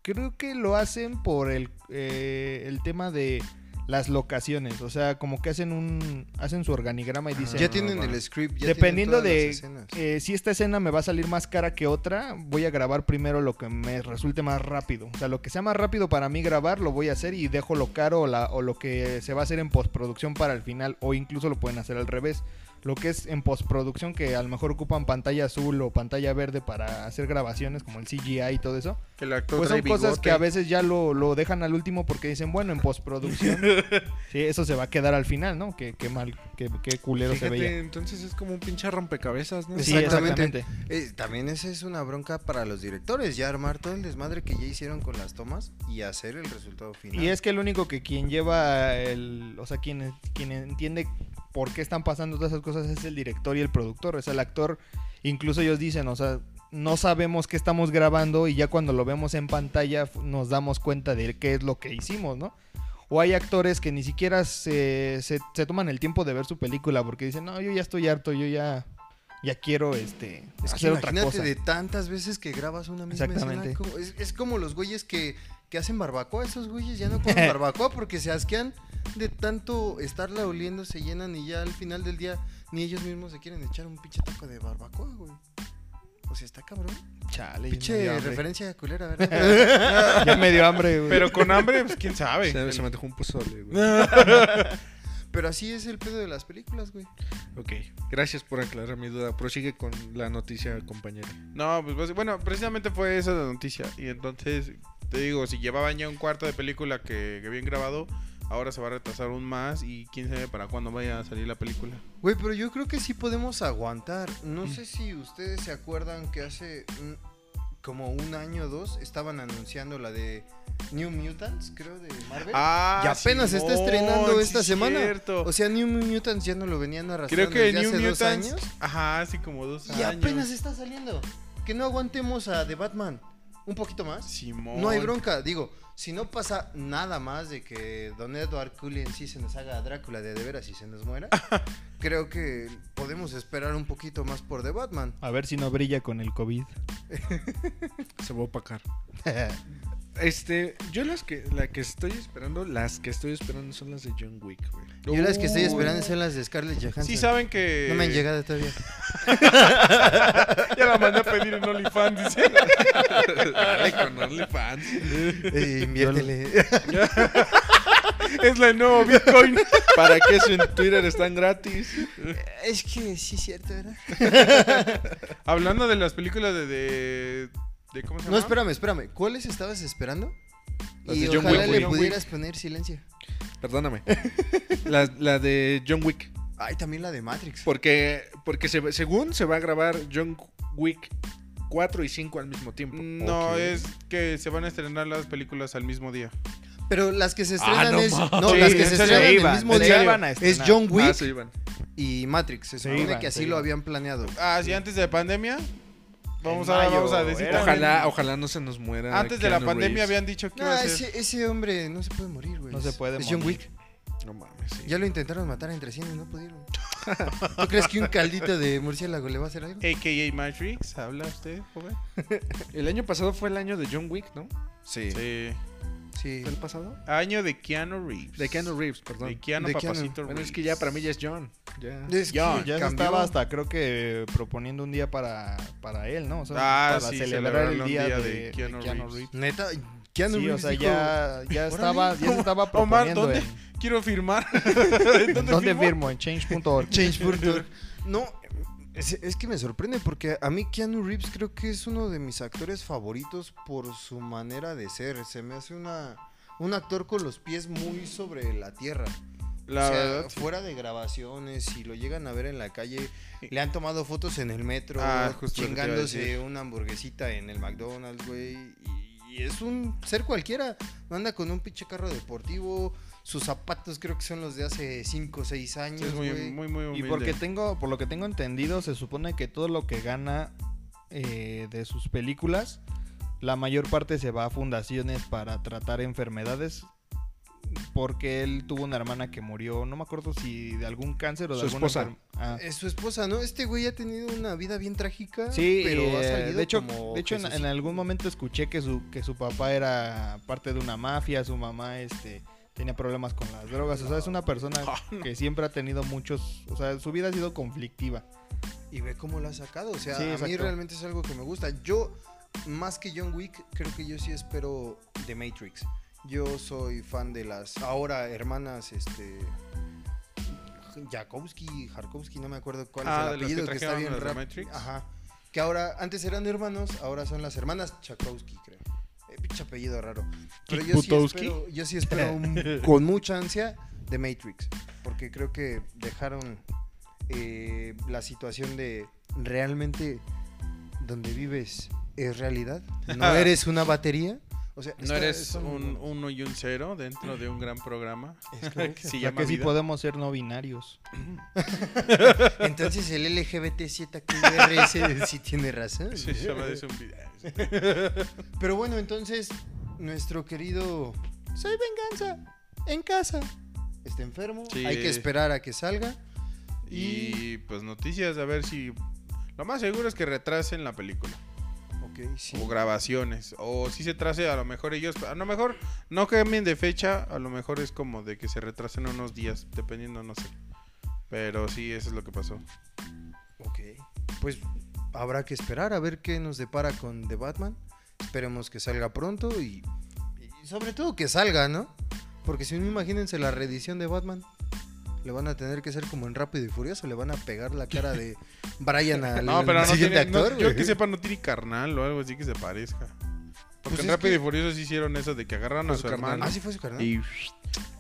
creo que lo hacen por el, eh, el tema de las locaciones. O sea, como que hacen un hacen su organigrama y dicen... Ya tienen el script, ya Dependiendo tienen de todas las escenas. eh, si esta escena me va a salir más cara que otra, voy a grabar primero lo que me resulte más rápido. O sea, lo que sea más rápido para mí grabar, lo voy a hacer y dejo lo caro o, la- o lo que se va a hacer en postproducción para el final. O incluso lo pueden hacer al revés. Lo que es en postproducción, que a lo mejor ocupan pantalla azul o pantalla verde para hacer grabaciones, como el CGI y todo eso. Que el actor Pues son cosas bigote. que a veces ya lo, lo dejan al último porque dicen, bueno, en postproducción, sí, eso se va a quedar al final, ¿no? Qué, qué mal, qué, qué culero se veía. entonces es como un pinche rompecabezas, ¿no? Sí, Exactamente. exactamente. Eh, también esa es una bronca para los directores, ya armar todo el desmadre que ya hicieron con las tomas y hacer el resultado final. Y es que el único que quien lleva el, o sea, quien, quien entiende por qué están pasando todas esas cosas es el director y el productor. O sea, el actor, incluso ellos dicen, o sea, no sabemos qué estamos grabando y ya cuando lo vemos en pantalla nos damos cuenta de qué es lo que hicimos, ¿no? O hay actores que ni siquiera se, se, se toman el tiempo de ver su película porque dicen, no, yo ya estoy harto, yo ya, ya quiero este Es que otra imagínate cosa. de tantas veces que grabas una misma Exactamente. escena. como- es, es como los güeyes que, que hacen barbacoa. Esos güeyes ya no comen barbacoa porque se asquean de tanto estarla oliendo, se llenan y ya al final del día ni ellos mismos se quieren echar un pinche taco de barbacoa, güey. O sea, está cabrón. Chale, Pinche hambre. referencia culera, ¿verdad? Ya me dio hambre, güey. Pero con hambre, pues quién sabe. Se, se me dejó un pozole, güey. Pero así es el pedo de las películas, güey. Ok, gracias por aclarar mi duda. Prosigue con la noticia, compañero. No, pues bueno, precisamente fue esa la noticia. Y entonces, te digo, si llevaban ya un cuarto de película que, que habían grabado, ahora se va a retrasar aún más y quién sabe para cuándo vaya a salir la película. Güey, pero yo creo que sí podemos aguantar. No sé si ustedes se acuerdan que hace mm, como un año o dos estaban anunciando la de New Mutants, creo, de Marvel. Ah, y apenas se está estrenando sí esta semana. cierto. O sea, New Mutants ya no lo venían arrastrando Creo que desde New hace dos Mutants. años. Ajá, así como dos Y años. apenas está saliendo. Que no aguantemos a The Batman. Un poquito más. Simón. No hay bronca. Digo, si no pasa nada más de que Don Edward Cullen sí se nos haga Drácula de de veras y se nos muera, creo que podemos esperar un poquito más por The Batman. A ver si no brilla con el COVID. Se va a opacar. Este, yo las que, la que estoy esperando, las que estoy esperando son las de John Wick, güey. Yo las que estoy esperando son las de Scarlett Johansson. Sí saben que... No me han llegado todavía. Ya la mandé a pedir en OnlyFans, dice. Dale con OnlyFans. Eh, inviértele. es la de nuevo Bitcoin. ¿Para qué en Twitter están gratis? es que sí es cierto, ¿verdad? Hablando de las películas de... de, de- ¿Cómo se llama? No, espérame, espérame. ¿Cuáles estabas esperando? Las y de John ojalá Wick, le güey. pudieras poner silencio. Perdóname. La, la de John Wick. Ay, también la de Matrix. Porque, porque se, según se va a grabar John Wick 4 y 5 al mismo tiempo. No, Ok. es que se van a estrenar las películas al mismo día. Pero las que se estrenan Ah, no es. mames. No, Sí, las que en se serio, estrenan el mismo día serio iban a es estrenar. John Wick Ah, iban. y Matrix. Se supone iban, que así lo habían planeado. Ah, sí, antes de la pandemia. Vamos a, mayo, vamos a decir era. Ojalá, ojalá no se nos muera. Antes de la pandemia Reeves. habían dicho que No, iba a ser. ese, ese hombre no se puede morir, güey. No se puede Es John. Wick. No mames, sí. Ya lo intentaron matar entre 100 y no pudieron. ¿Tú crees que un caldito de murciélago le va a hacer algo? AKA Matrix, ¿habla usted, joven? El año pasado fue el año de John Wick, ¿no? Sí. Sí. Sí. ¿Fue el pasado? Año de Keanu Reeves. De Keanu Reeves, perdón. De Keanu De Keanu. Papacito Bueno, es Reeves. que ya para mí ya es John. Ya. Es que John, Ya se estaba hasta creo que proponiendo un día para, para él, ¿no? O sea, Ah, para sí, celebrar el día, día de, de de Keanu Keanu, Reeves. Reeves. Neta, Keanu Sí, o Reeves sea, dijo, ya, ya estaba, ya se estaba Omar, proponiendo ¿dónde? en Quiero firmar. ¿Dónde, ¿Dónde firmo? firmo? En change.org. Change.org. No, es, es que me sorprende porque a mí Keanu Reeves creo que es uno de mis actores favoritos por su manera de ser. Se me hace una, un actor con los pies muy sobre la tierra. La o sea, verdad, sí. fuera de grabaciones, si lo llegan a ver en la calle, le han tomado fotos en el metro, Ah, chingándose una hamburguesita en el McDonald's, güey. Y, y es un ser cualquiera. Anda con un pinche carro deportivo. Sus zapatos creo que son los de hace 5 o 6 años. Sí, es muy, güey. muy, muy Y humilde. porque tengo, por lo que tengo entendido, se supone que todo lo que gana eh, de sus películas, la mayor parte se va a fundaciones para tratar enfermedades. Porque él tuvo una hermana que murió, no me acuerdo si de algún cáncer o de Su alguna esposa. Ah. Es su esposa, ¿no? Este güey ha tenido una vida bien trágica. Sí, pero ha eh, salido de hecho, como de hecho en, algún momento escuché que su, que su papá era parte de una mafia, su mamá este, tenía problemas con las drogas, o sea, es una persona Ah, que siempre ha tenido muchos, o sea, su vida ha sido conflictiva. Y ve cómo lo ha sacado. O sea, Sí, a mí realmente es algo que me gusta. Yo, más que John Wick, creo que yo sí espero The Matrix. Yo soy fan de las ahora hermanas, este. Jakowski, Jarkowski, no me acuerdo cuál Ah, es de el los que apellido, que, está bien de Matrix. Ajá. Que ahora, antes eran hermanos, ahora son las hermanas Chakowski, creo. Eh, pinche apellido raro. Pero yo sí espero, yo sí espero un- con mucha ansia The Matrix. Porque creo que dejaron eh, la situación de realmente donde vives es realidad. No eres una batería. O sea, No eres un uno y un cero dentro de un gran programa. Es que se Ya llama que sí vida. podemos ser no binarios. Entonces el LGBTZQRS sí tiene razón. Sí, se llama. Pero bueno, entonces nuestro querido Soy Venganza en casa está enfermo. Sí. Hay que esperar a que salga. Y pues noticias, a ver si Lo más seguro es que retrasen la película. Sí. O grabaciones. O si se trase, a lo mejor ellos. A lo mejor no cambien de fecha. A lo mejor es como de que se retrasen unos días. Dependiendo, no sé. Pero sí, eso es lo que pasó. Ok. Pues habrá que esperar a ver qué nos depara con The Batman. Esperemos que salga pronto y, y sobre todo que salga, ¿no? Porque si no, imagínense la reedición de Batman. Le van a tener que ser como en Rápido y Furioso. Le van a pegar la cara de Brian al No, pero no siguiente tiene. no- actor. yo güey. que sepa, no tiene carnal o algo así que se parezca. Porque Pues en Rápido que- y Furioso sí hicieron eso de que agarraron a Pues su carnal. hermano Ah, sí fue su carnal. y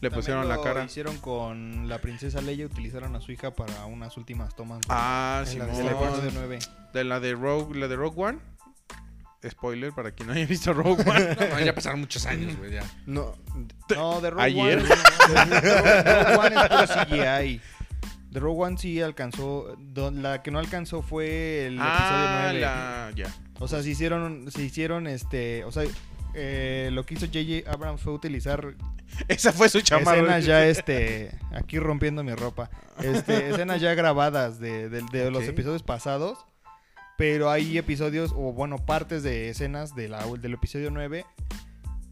le pusieron la lo cara. hicieron con la princesa Leia, utilizaron a su hija para unas últimas tomas de, Ah, sí, la del de episodio Simón. 9. De la de Rogue, la de Rogue One. Spoiler para quien no haya visto Rogue One. No, ya pasaron muchos años, güey, ya. No, No, de Rogue Ayer. One. de Rogue One es CGI. De Rogue One sí alcanzó. La que no alcanzó fue el ah, episodio 9. la. Ya. O sea, se hicieron, se hicieron este. O sea, eh, lo que hizo J.J. Abrams fue utilizar Esa fue su chamarra. escenas ya, este. Aquí rompiendo mi ropa. Este, escenas ya grabadas de, de- de los episodios pasados. Pero hay episodios, o bueno, partes de escenas de la, del episodio 9.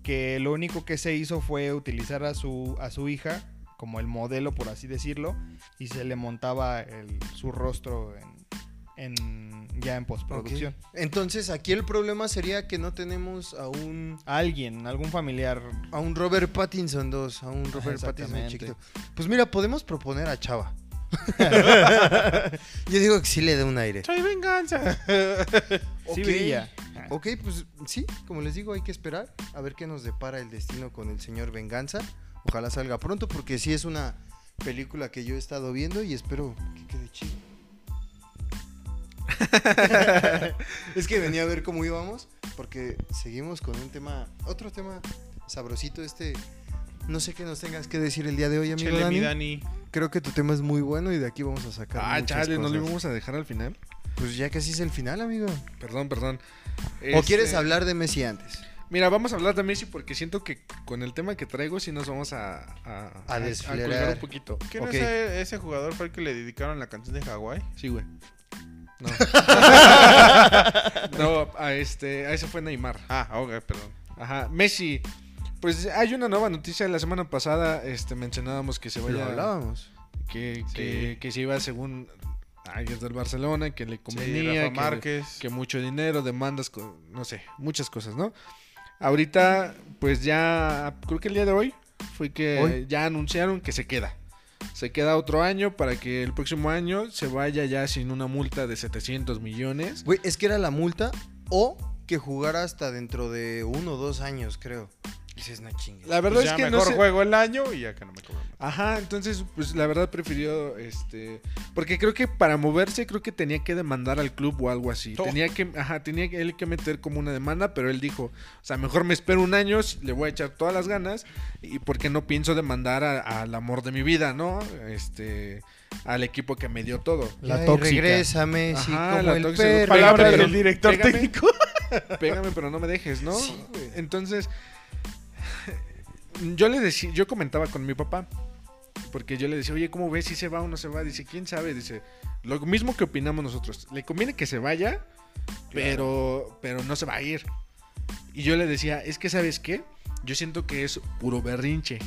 Que lo único que se hizo fue utilizar a su, a su hija como el modelo, por así decirlo. Y se le montaba el- su rostro en, en- ya en postproducción. Entonces aquí el problema sería que no tenemos a un Alguien, algún familiar. a un Robert Pattinson 2, a un Robert Pattinson chiquito. Pues mira, podemos proponer a Chava. Yo digo que sí le dé un aire. Soy venganza. Sí brilla. Ok, pues sí, como les digo, hay que esperar a ver qué nos depara el destino con el señor Venganza. Ojalá salga pronto porque sí es una película que yo he estado viendo y espero que quede chido. es que venía a ver cómo íbamos porque seguimos con un tema, otro tema sabrosito este. No sé qué nos tengas que decir el día de hoy, amigo Chele, mi Dani. Creo que tu tema es muy bueno y de aquí vamos a sacar Ah, chale, ¿no lo íbamos a dejar al final? Pues ya casi es el final, amigo. Perdón, perdón. ¿O Este, quieres hablar de Messi antes? Mira, vamos a hablar de Messi porque siento que con el tema que traigo sí nos vamos a... A, A desflerar. colgar un poquito. ¿Qué no Ok. ese, ese jugador fue el que le dedicaron la canción de Hawái? Sí, güey. No. no, a este, a ese fue Neymar. Ah, ok, perdón. Ajá, Messi. Pues hay una nueva noticia. La semana pasada este, mencionábamos que se vaya... hablábamos. Que, Sí. que, que se iba según alguien del Barcelona, que le Sí, convenía, Rafa que, que mucho dinero, demandas, no sé, muchas cosas, ¿no? Ahorita, pues ya, creo que el día de hoy fue que Hoy. ya anunciaron que se queda. Se queda otro año para que el próximo año se vaya ya sin una multa de 700 millones. Güey, es que era la multa o que jugara hasta dentro de uno o dos años, creo. Esa es una chinga. La verdad Pues es ya que no mejor sé- juego el año y acá no me cobran. Ajá, entonces, pues la verdad prefirió, este, porque creo que para moverse creo que tenía que demandar al club o algo así. Tenía que, ajá, tenía que él que meter como una demanda, pero él dijo, o sea, mejor me espero un año, le voy a echar todas las ganas y porque no pienso demandar al amor de mi vida, ¿no? Este, al equipo que me dio todo. La Ay, tóxica. regresa Messi Ajá, como la el tóxica. del director pégame. técnico. Pégame, pero no me dejes, ¿no? Sí, güey. Entonces, yo le decía, yo comentaba con mi papá, porque yo le decía, oye, ¿cómo ves si se va o no se va? Dice, ¿quién sabe? Dice, lo mismo que opinamos nosotros. Le conviene que se vaya, pero, pero no se va a ir. Y yo le decía, es que, ¿sabes qué? Yo siento que es puro berrinche,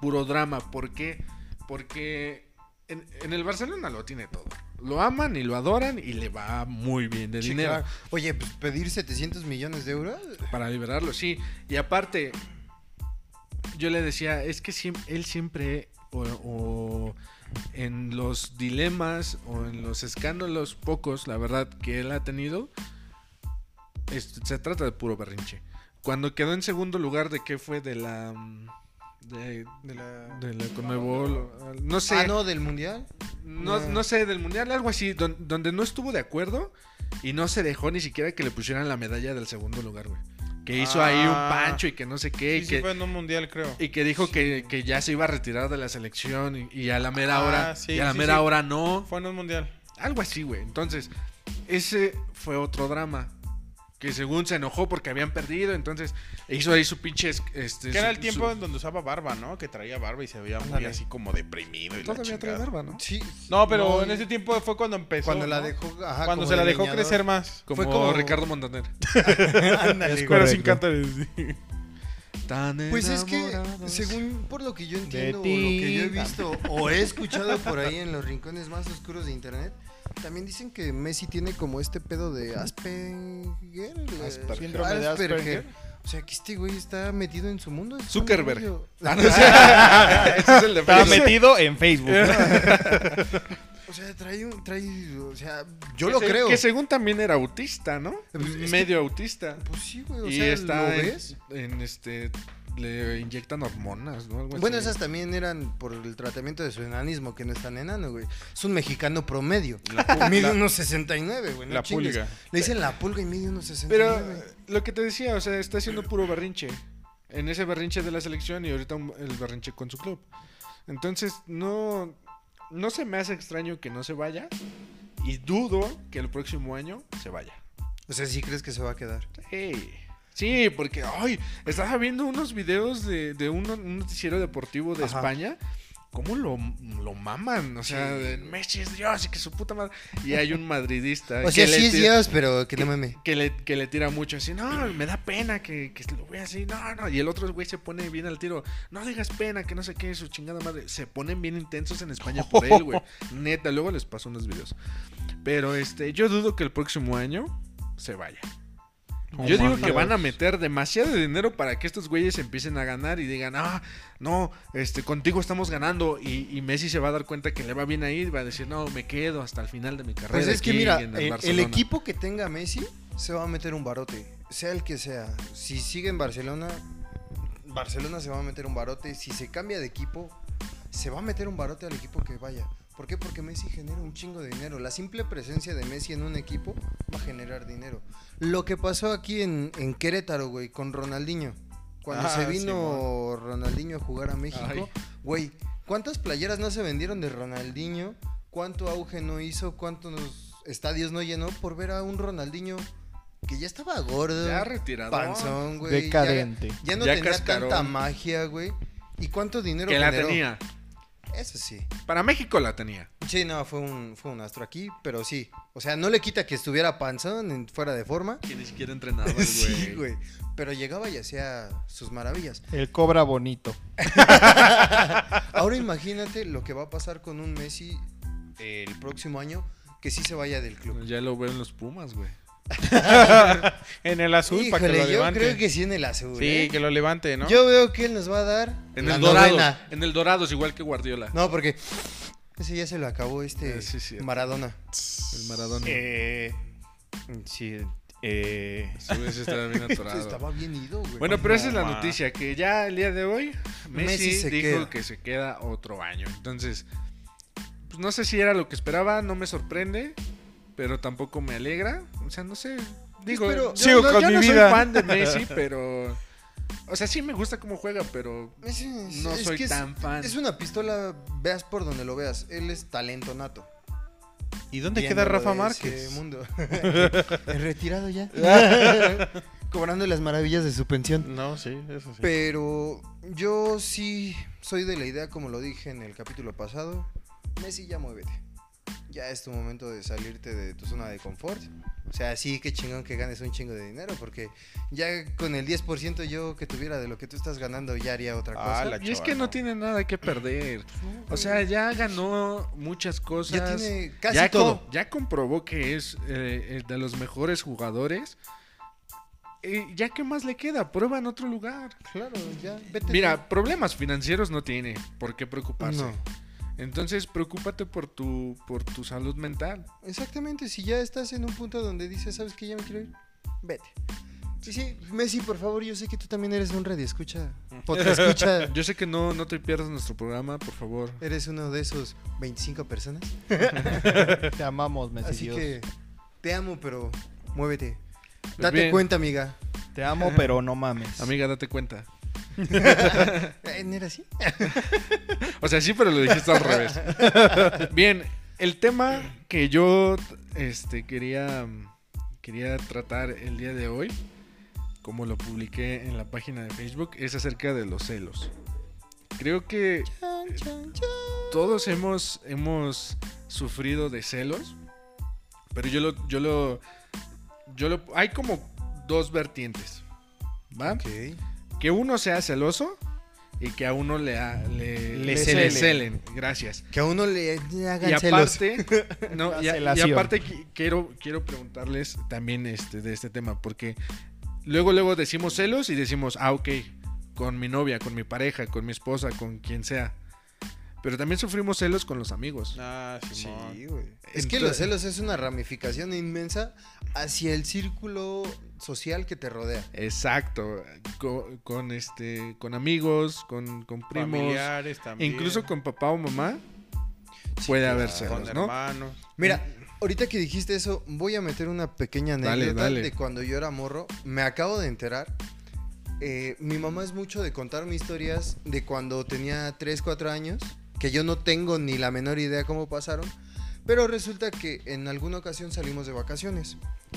puro drama. ¿Por qué? Porque en, en el Barcelona lo tiene todo. Lo aman y lo adoran y le va muy bien de Sí, dinero claro. Oye, pues pedir 700 millones de euros. para liberarlo, sí. Y aparte, yo le decía, es que siem- él siempre, o, o en los dilemas o en los escándalos pocos, la verdad, que él ha tenido, es- se trata de puro berrinche. Cuando quedó en segundo lugar de qué fue de la... mm, De, De la... de la Conmebol, o- no sé. Ah, no, del mundial. No, No. no sé, del mundial, algo así, don- donde no estuvo de acuerdo y no se dejó ni siquiera que le pusieran la medalla del segundo lugar, güey. Que hizo ahí un Ah. pancho y que no sé qué, Sí, y, sí que, fue en un mundial, creo. y que dijo que, que ya se iba a retirar de la selección y, y a la mera Ah, hora, sí, y a la sí, mera sí. hora no. Fue en un mundial. Algo así, güey. Entonces, ese fue otro drama. Que según se enojó porque habían perdido, entonces hizo ahí su pinche... Este, Que era su- el tiempo su- en donde usaba barba, ¿no? Que traía barba y se veía muy así como deprimido. Y Todavía trae barba, ¿no? Sí. No, pero No, en ese tiempo fue cuando empezó. Cuando la ¿no? dejó, ajá, Cuando se la de dejó leñador. crecer más. Como, Fue como- Ricardo Montaner. Ándale. Pero sin cantar. Pues es que, según por lo que yo entiendo, o lo que yo he visto o he escuchado por ahí en los rincones más oscuros de internet, también dicen que Messi tiene como este pedo de Asperger. Asperger. Síndrome de Asperger. O sea, que este güey está metido en su mundo. Zuckerberg. Ah, no sé. Ese es el de Estaba Facebook. metido en Facebook. O sea, trae un. Trae, o sea, yo Que lo se- creo. Que según también era autista, ¿no? Pues que- Medio autista. Pues sí, güey. O y sea, está ¿lo en, ves? en, este. Le inyectan hormonas, ¿no? Algo Bueno, así. esas también eran por el tratamiento de su enanismo, que no es tan enano, güey. Es un mexicano promedio. Mide unos 69, güey. no La chingues. pulga. Le dicen la pulga y mide unos Pero 69. eh, lo que te decía, o sea, está haciendo puro berrinche. En ese berrinche de la selección y ahorita un- el berrinche con su club. Entonces, no, no se me hace extraño que no se vaya. Y dudo que el próximo año se vaya. O sea, ¿sí crees que se va a quedar? Sí. Sí, porque, ay, estaba viendo unos videos de, de un, un noticiero deportivo de Ajá. España. ¿Cómo lo, lo maman? O sea, Sí. Messi es Dios y que su puta madre. Y hay un madridista. O sea, que le sí es tira- Dios, pero que no mame. que le, que le tira mucho así, no, me da pena que, que lo vea así, no, no. Y el otro güey se pone bien al tiro, no digas pena, que no sé qué, su chingada madre. Se ponen bien intensos en España por él, güey. Neta, luego les paso unos videos. Pero este, yo dudo que el próximo año se vaya. Yo digo que van a meter demasiado dinero para que estos güeyes empiecen a ganar y digan, ah, no, este, contigo estamos ganando. Y, y Messi se va a dar cuenta que le va bien ahí y va a decir, no, me quedo hasta el final de mi carrera. Pues es que mira, el, el Barcelona". equipo que tenga Messi se va a meter un barote. Sea el que sea. Si sigue en Barcelona, Barcelona se va a meter un barote. Si se cambia de equipo, se va a meter un barote al equipo que vaya. ¿Por qué? Porque Messi genera un chingo de dinero. La simple presencia de Messi en un equipo va a generar dinero. Lo que pasó aquí en, en Querétaro, güey, con Ronaldinho. Cuando Ah, se vino. Ronaldinho a jugar a México, Ay. güey, ¿cuántas playeras no se vendieron de Ronaldinho? ¿Cuánto auge no hizo? ¿Cuántos estadios no llenó por ver a un Ronaldinho que ya estaba gordo? Ya retirado. panzón, güey. ya- Decadente. Ya, no Ya tenía cascarón. tanta magia, güey. ¿Y cuánto dinero Que la generó? tenía. Eso sí. Para México la tenía. Sí, no, fue un, fue un astro aquí, pero sí. O sea, no le quita que estuviera panzón, en- fuera de forma. Que ni siquiera entrenaba, güey. Sí, güey. Pero llegaba y hacía sus maravillas. El cobra bonito. Ahora imagínate lo que va a pasar con un Messi el próximo año que sí se vaya del club. Ya lo veo en los Pumas, güey. En el azul para que Híjole, lo yo levante. creo que sí en el azul. Sí, ¿eh? que lo levante, ¿no? Yo veo que él nos va a dar En la el Dorado. novena. En el Dorado es igual que Guardiola. No, porque ese ya se lo acabó este Eh, sí, cierto. Maradona. El Maradona. Eh, sí, eh, estaba bien atorado. Estaba bien ido, güey. Bueno, pero esa es la noticia, que ya el día de hoy Messi, Messi se dijo queda. que se queda otro año. Entonces, pues no sé si era lo que esperaba, no me sorprende, pero tampoco me alegra. O sea, no sé. Digo, Pero- yo, Sigo no- con yo mi no vida. soy fan de Messi, pero... O sea, sí me gusta cómo juega, pero Es- es- no es soy es- tan fan. Es una pistola, veas por donde lo veas. Él es talento nato. ¿Y dónde queda Rafa Márquez? mundo. El retirado ya. Cobrando las maravillas de su pensión. No, sí, eso sí. Pero yo sí soy de la idea, como lo dije en el capítulo pasado. Messi, ya muévete. Ya es tu momento de salirte de tu zona de confort. O sea, sí, qué chingón que ganes un chingo de dinero, porque ya con el 10% yo que tuviera de lo que tú estás ganando ya haría otra Ah, cosa. la Y es que no tiene nada que perder. O sea, ya ganó muchas cosas. ya tiene casi ya, todo. co- ya comprobó que es eh, el de los mejores jugadores. Y ya qué más le queda, prueba en otro lugar. Claro, ya, vete. Mira, problemas financieros no tiene por qué preocuparse. No. Entonces, preocúpate por tu por tu salud mental. Exactamente, si ya estás en un punto donde dices, ¿sabes qué? Ya me quiero ir, vete. Sí, sí, Messi, por favor, yo sé que tú también eres un radio escucha, escucha, Yo sé que no no te pierdas nuestro programa, por favor. eres uno de esos 25 personas. te amamos, Messi Así Dios. que te amo, pero muévete. Pues Date bien. cuenta, amiga. Te amo, pero no mames. Amiga, date cuenta. ¿No era así? O sea, sí, pero lo dijiste al revés. Bien, el tema que yo este, quería quería tratar el día de hoy, como lo publiqué en la página de Facebook, es acerca de los celos. Creo que todos hemos, hemos sufrido de celos, pero yo lo, yo lo, yo lo, hay como dos vertientes, ¿va? Que uno sea celoso y que a uno le, ha- le, Le le celen. celen. Gracias. Que a uno le, le hagan Y celos. aparte, no, La y, a- y celación. aparte qui- quiero, quiero preguntarles también este, de este tema, porque luego, luego decimos celos y decimos, ah, ok, con mi novia, con mi pareja, con mi esposa, con quien sea. Pero también sufrimos celos con los amigos. Ah, Sí, güey. Es que los celos es una ramificación inmensa hacia el círculo social que te rodea. Exacto. Co- Con, este, con amigos, con, con primos, Familiares también. incluso con papá o mamá. puede haber celos, con ¿no? hermanos. Mira, ahorita que dijiste eso, voy a meter una pequeña Dale, anécdota dale. de cuando yo era morro. Me acabo de enterar. Eh, mi mamá es mucho de contarme historias de cuando tenía 3, 4 años, que yo no tengo ni la menor idea cómo pasaron. Pero resulta que en alguna ocasión salimos de vacaciones.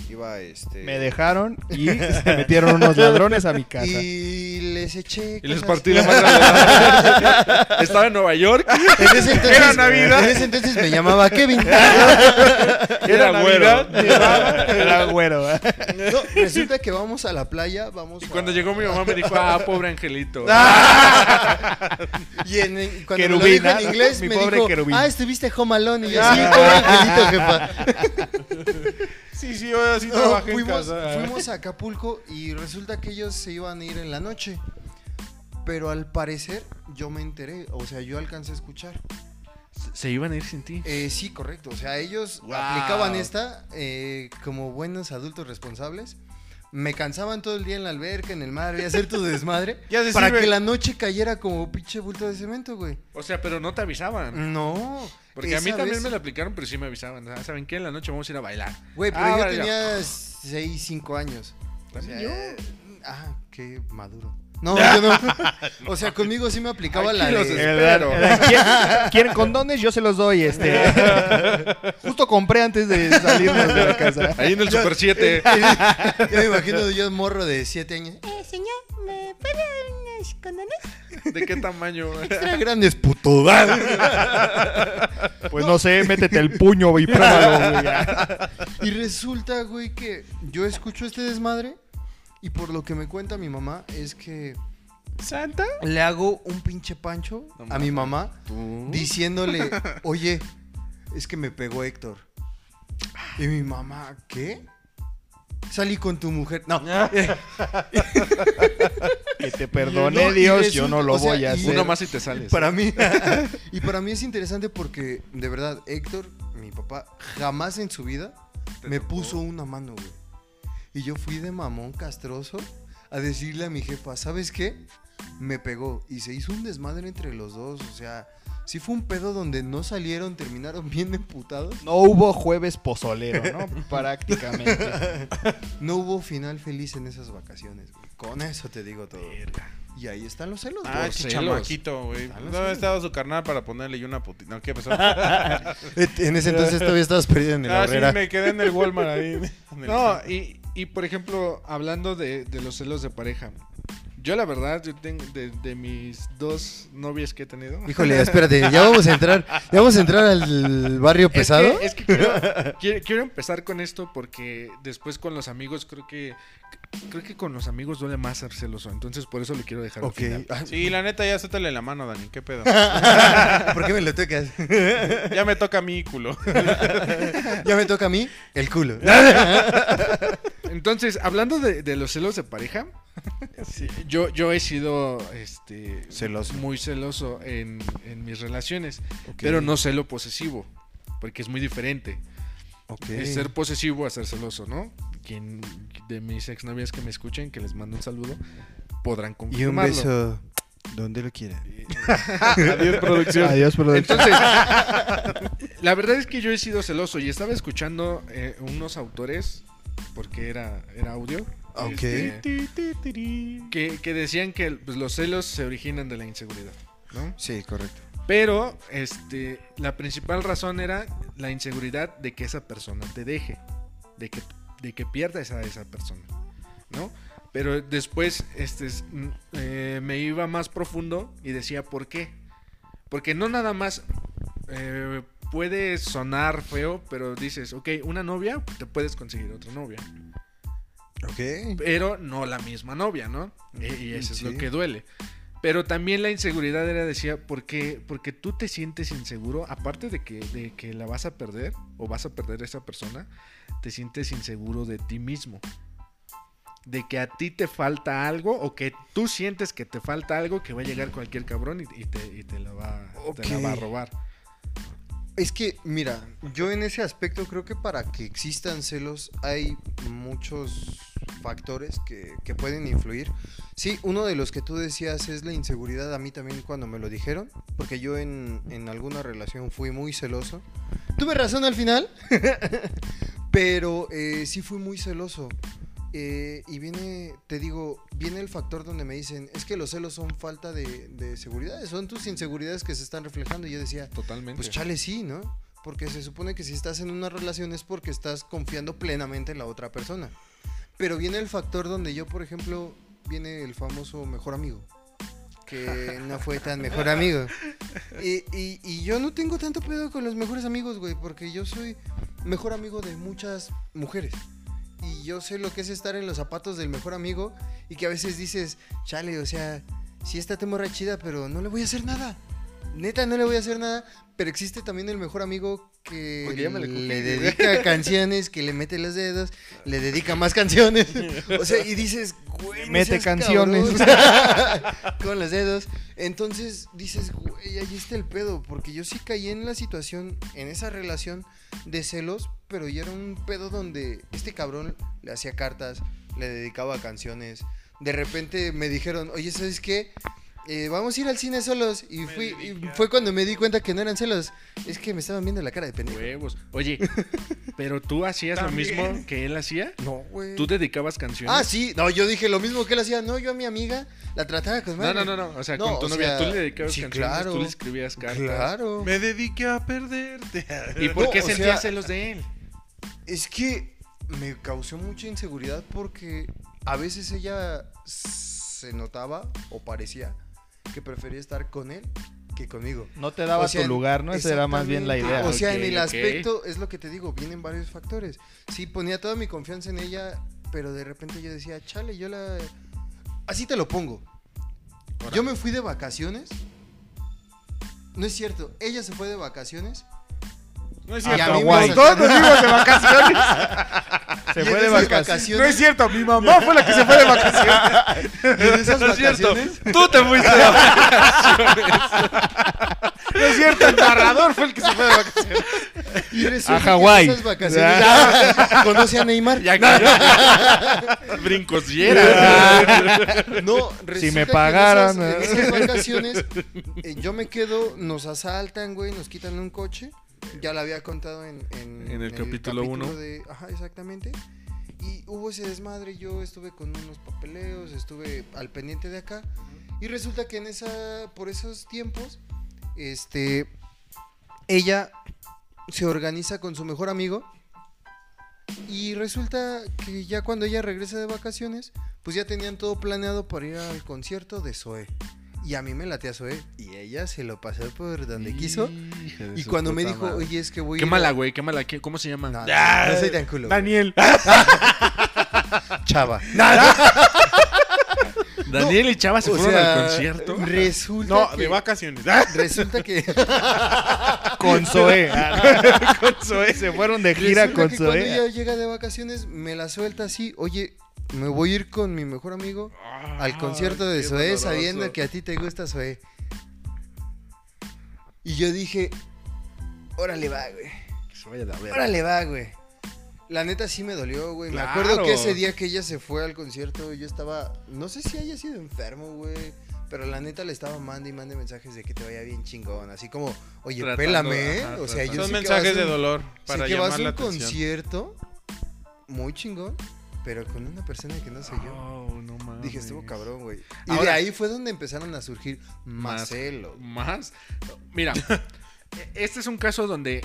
Iba este. Me dejaron y se metieron unos ladrones a mi casa. Y les eché. Y les partí la madre. Estaba en Nueva York. En ese entonces, Era Navidad. En ese entonces me llamaba Kevin. Era güero. Era güero. ¿eh? No, resulta que vamos a la playa, vamos Y a- cuando llegó mi mamá me dijo, ah, pobre angelito. Y en, cuando Querubín, me lo dijo ¿ah? en inglés, Mi me pobre dijo, querubín. ah, estuviste home alone. Y yo, sí, pobre angelito, jefa. Sí, sí, yo así No, trabajé en fuimos, casa. fuimos a Acapulco y resulta que ellos se iban a ir en la noche. Pero al parecer, yo me enteré, o sea, yo alcancé a escuchar. Se iban a ir sin ti. Eh, sí, correcto. O sea, ellos Wow. aplicaban esta eh, como buenos adultos responsables. Me cansaban todo el día en la alberca, en el mar, y hacer tu desmadre. Ya para sirve. que la noche cayera como pinche bulto de cemento, güey. O sea, pero no te avisaban. No. Porque a mí también vez- me lo aplicaron, pero sí me avisaban. Ah, ¿Saben qué? En la noche vamos a ir a bailar. Güey, pero Ah, yo tenía 6, 5 años. O sea, yo. eh, Ah, qué maduro. No, yo no. O sea, conmigo sí me aplicaba Aquí la los de... espero. ¿Quieren, quieren condones? Yo se los doy. Este. Justo compré antes de salirnos de la casa. Ahí en el Super 7. Ya me imagino yo morro de 7 años. Eh, señor, ¿me puede dar unos condones? ¿De qué tamaño? Extra grandes puto. Pues no sé, métete el puño y pruébalo, güey. Y resulta, güey, que yo escucho este desmadre y por lo que me cuenta mi mamá es que ¿Santa? le hago un pinche pancho No a mi mamá diciéndole, oye, es que me pegó Héctor. Y mi mamá, ¿qué? Salí con tu mujer. No, Que te perdone No, Dios, resulta- yo no lo o sea, voy a hacer. Uno más y te sales. para mí. y para mí es interesante porque, de verdad, Héctor, mi papá, jamás en su vida me tocó. puso una mano, güey. Y yo fui de mamón castroso a decirle a mi jefa, ¿sabes qué? Me pegó. Y se hizo un desmadre entre los dos. O sea, sí fue un pedo donde no salieron, terminaron bien emputados. No hubo jueves pozolero, ¿no? Prácticamente. No hubo final feliz en esas vacaciones, güey. Con eso te digo todo. Y ahí están los celos, Ah, ese chamaquito, güey. No ¿Dónde sé. estaba su carnal para ponerle yo una putita? No, ¿qué pasó? En ese entonces todavía estabas perdido en el ah, sí, me quedé en el Walmart ahí. No, y, y por ejemplo, hablando de, de los celos de pareja. Yo la verdad, yo tengo de, de mis dos novias que he tenido. Híjole, espérate, ya vamos a entrar, ya vamos a entrar al barrio Es pesado. que, es que quiero, quiero, quiero empezar con esto porque después con los amigos creo que creo que con los amigos duele más ser celoso. Entonces por eso lo quiero dejar al Ok. final. Ah, Sí, la neta, ya suéltale la mano, Dani. ¿Qué pedo? ¿Por qué me lo tocas? Ya me toca a mí, culo. Ya me toca a mí el culo. Entonces, hablando de, de los celos de pareja, yo, yo he sido este, Celoso. muy celoso en, en mis relaciones, pero no celo posesivo, porque es muy diferente. Ok. Es ser posesivo a ser celoso, ¿no? Quien de mis exnovias que me escuchen, que les mando un saludo, podrán Y un confirmarlo. beso donde lo quieran. Adiós, producción. Adiós, producción. Entonces, la verdad es que yo he sido celoso y estaba escuchando eh, unos autores, porque era, era audio, Ok. este, que, que decían que pues, los celos se originan de la inseguridad, ¿no? Sí, correcto. Pero este, la principal razón era la inseguridad de que esa persona te deje, de que de que pierdas a esa persona, ¿no? Pero después este, es, mm, eh, me iba más profundo y decía, ¿por qué? Porque no nada más eh, puede sonar feo, pero dices, ok, una novia, te puedes conseguir otra novia. Ok. Pero no la misma novia, ¿no? Y, y eso es lo que duele. Pero también la inseguridad era, decía, porque, porque tú te sientes inseguro, aparte de que, de que la vas a perder o vas a perder a esa persona, te sientes inseguro de ti mismo. De que a ti te falta algo o que tú sientes que te falta algo que va a llegar cualquier cabrón y, y te, y te la va, te la va a robar. Es que, mira, yo en ese aspecto creo que para que existan celos hay muchos factores que, que pueden influir. Sí, uno de los que tú decías es la inseguridad. A mí también cuando me lo dijeron, porque yo en, en alguna relación fui muy celoso. Tuve razón al final, pero eh, sí fui muy celoso. Eh, y viene, te digo, viene el factor donde me dicen, es que los celos son falta de, de seguridad, son tus inseguridades que se están reflejando. Y yo decía, Totalmente. pues chale, sí, ¿no? Porque se supone que si estás en una relación es porque estás confiando plenamente en la otra persona. Pero viene el factor donde yo, por ejemplo, viene el famoso mejor amigo. Que no fue tan mejor amigo. Y, y- y yo no tengo tanto pedo con los mejores amigos, güey, porque yo soy mejor amigo de muchas mujeres. Y yo sé lo que es estar en los zapatos del mejor amigo y que a veces dices, chale, o sea, sí está te morra chida, pero no le voy a hacer nada. Neta, no le voy a hacer nada, pero existe también el mejor amigo que le dedica canciones, que le mete los dedos, le dedica más canciones. O sea, y dices, güey, no Mete seas canciones. con los dedos. Entonces dices, güey, ahí está el pedo, porque yo sí caí en la situación, en esa relación de celos, pero ya era un pedo donde este cabrón le hacía cartas, le dedicaba canciones. De repente me dijeron, oye, ¿sabes qué? Eh, vamos a ir al cine solos. Y, fui, y fue cuando me di cuenta que no eran celos. Es que me estaban viendo la cara de pendejo. Huevos. Oye, pero tú hacías lo También. mismo que él hacía. No, güey. ¿Tú dedicabas canciones? Ah, sí. No, yo dije lo mismo que él hacía. No, yo a mi amiga la trataba con No, madre. no, no, no. O sea, No, con tu o novia sea, tú le dedicabas sí, canciones, claro. tú le escribías cartas. Claro. Me dediqué a perderte. ¿Y por No, qué o sentías sea- celos de él? Es que me causó mucha inseguridad porque a veces ella se notaba o parecía que prefería estar con él que conmigo. No te daba O sea, tu lugar, ¿no? Esa era más bien la idea. O sea, en el aspecto, es lo que te digo, vienen varios factores. Sí, ponía toda mi confianza en ella, pero de repente yo decía, chale, yo la... Así te lo pongo. Yo me fui de vacaciones. No es cierto, ella se fue de vacaciones. No es Y a cierto. me sacaron- Todos nos fuimos de vacaciones. Se fue de vacaciones. No es cierto, mi mamá fue la que se fue de vacaciones. y en esas No es cierto. vacaciones... Tú te fuiste de No es cierto, el narrador fue el que se fue de vacaciones. Y resulta A Hawái. esas vacaciones... Conoce a Neymar. Ya que brincos yera. No, Si resulta me que pagaran, En esas, en esas vacaciones, eh, yo me quedo, nos asaltan, güey, nos quitan un coche. Ya lo había contado en, en, En el capítulo uno. de- Ajá, exactamente. Y hubo ese desmadre, yo estuve con unos papeleos, estuve al pendiente de acá. Y resulta que en esa, por esos tiempos, este, ella se organiza con su mejor amigo. Y resulta que ya cuando ella regresa de vacaciones, pues ya tenían todo planeado para ir al concierto de Zoe. Y a mí me latea Zoe. Y ella se lo pasó por donde quiso. Y cuando me dijo, madre. oye, es que voy Qué a ir mala, a-". güey, qué mala. ¿Qué- ¿Cómo se llama? No, soy tan culo. Daniel. Chava. Daniel y Chava se O fueron sea, al concierto. Resulta No, que, de vacaciones. Resulta que, Con Zoe. con Zoe. Se fueron de gira resulta con que cuando Zoe. ella llega de vacaciones, me la suelta así, oye, me voy a ir con mi mejor amigo al concierto de Zoé doloroso. sabiendo que a ti te gusta Zoé. Y yo dije, órale va, güey. Que se vaya la verga. Órale va, güey. La neta sí me dolió, güey. Me acuerdo que ese día que ella se fue al concierto, yo estaba, no sé si haya sido enfermo, güey. Pero la neta le estaba mandando y mande mensajes de que te vaya bien chingón. Así como, oye, Tratando, pélame, ajá, O sea, yo. Son sé que mensajes vas a de un- dolor sé para que vas a un atención. concierto muy chingón, pero con una persona que no soy yo. Oh, no mames. Dije, estuvo cabrón, güey. Y Ahora- de ahí fue donde empezaron a surgir más, celos. Más. Mira, este es un caso donde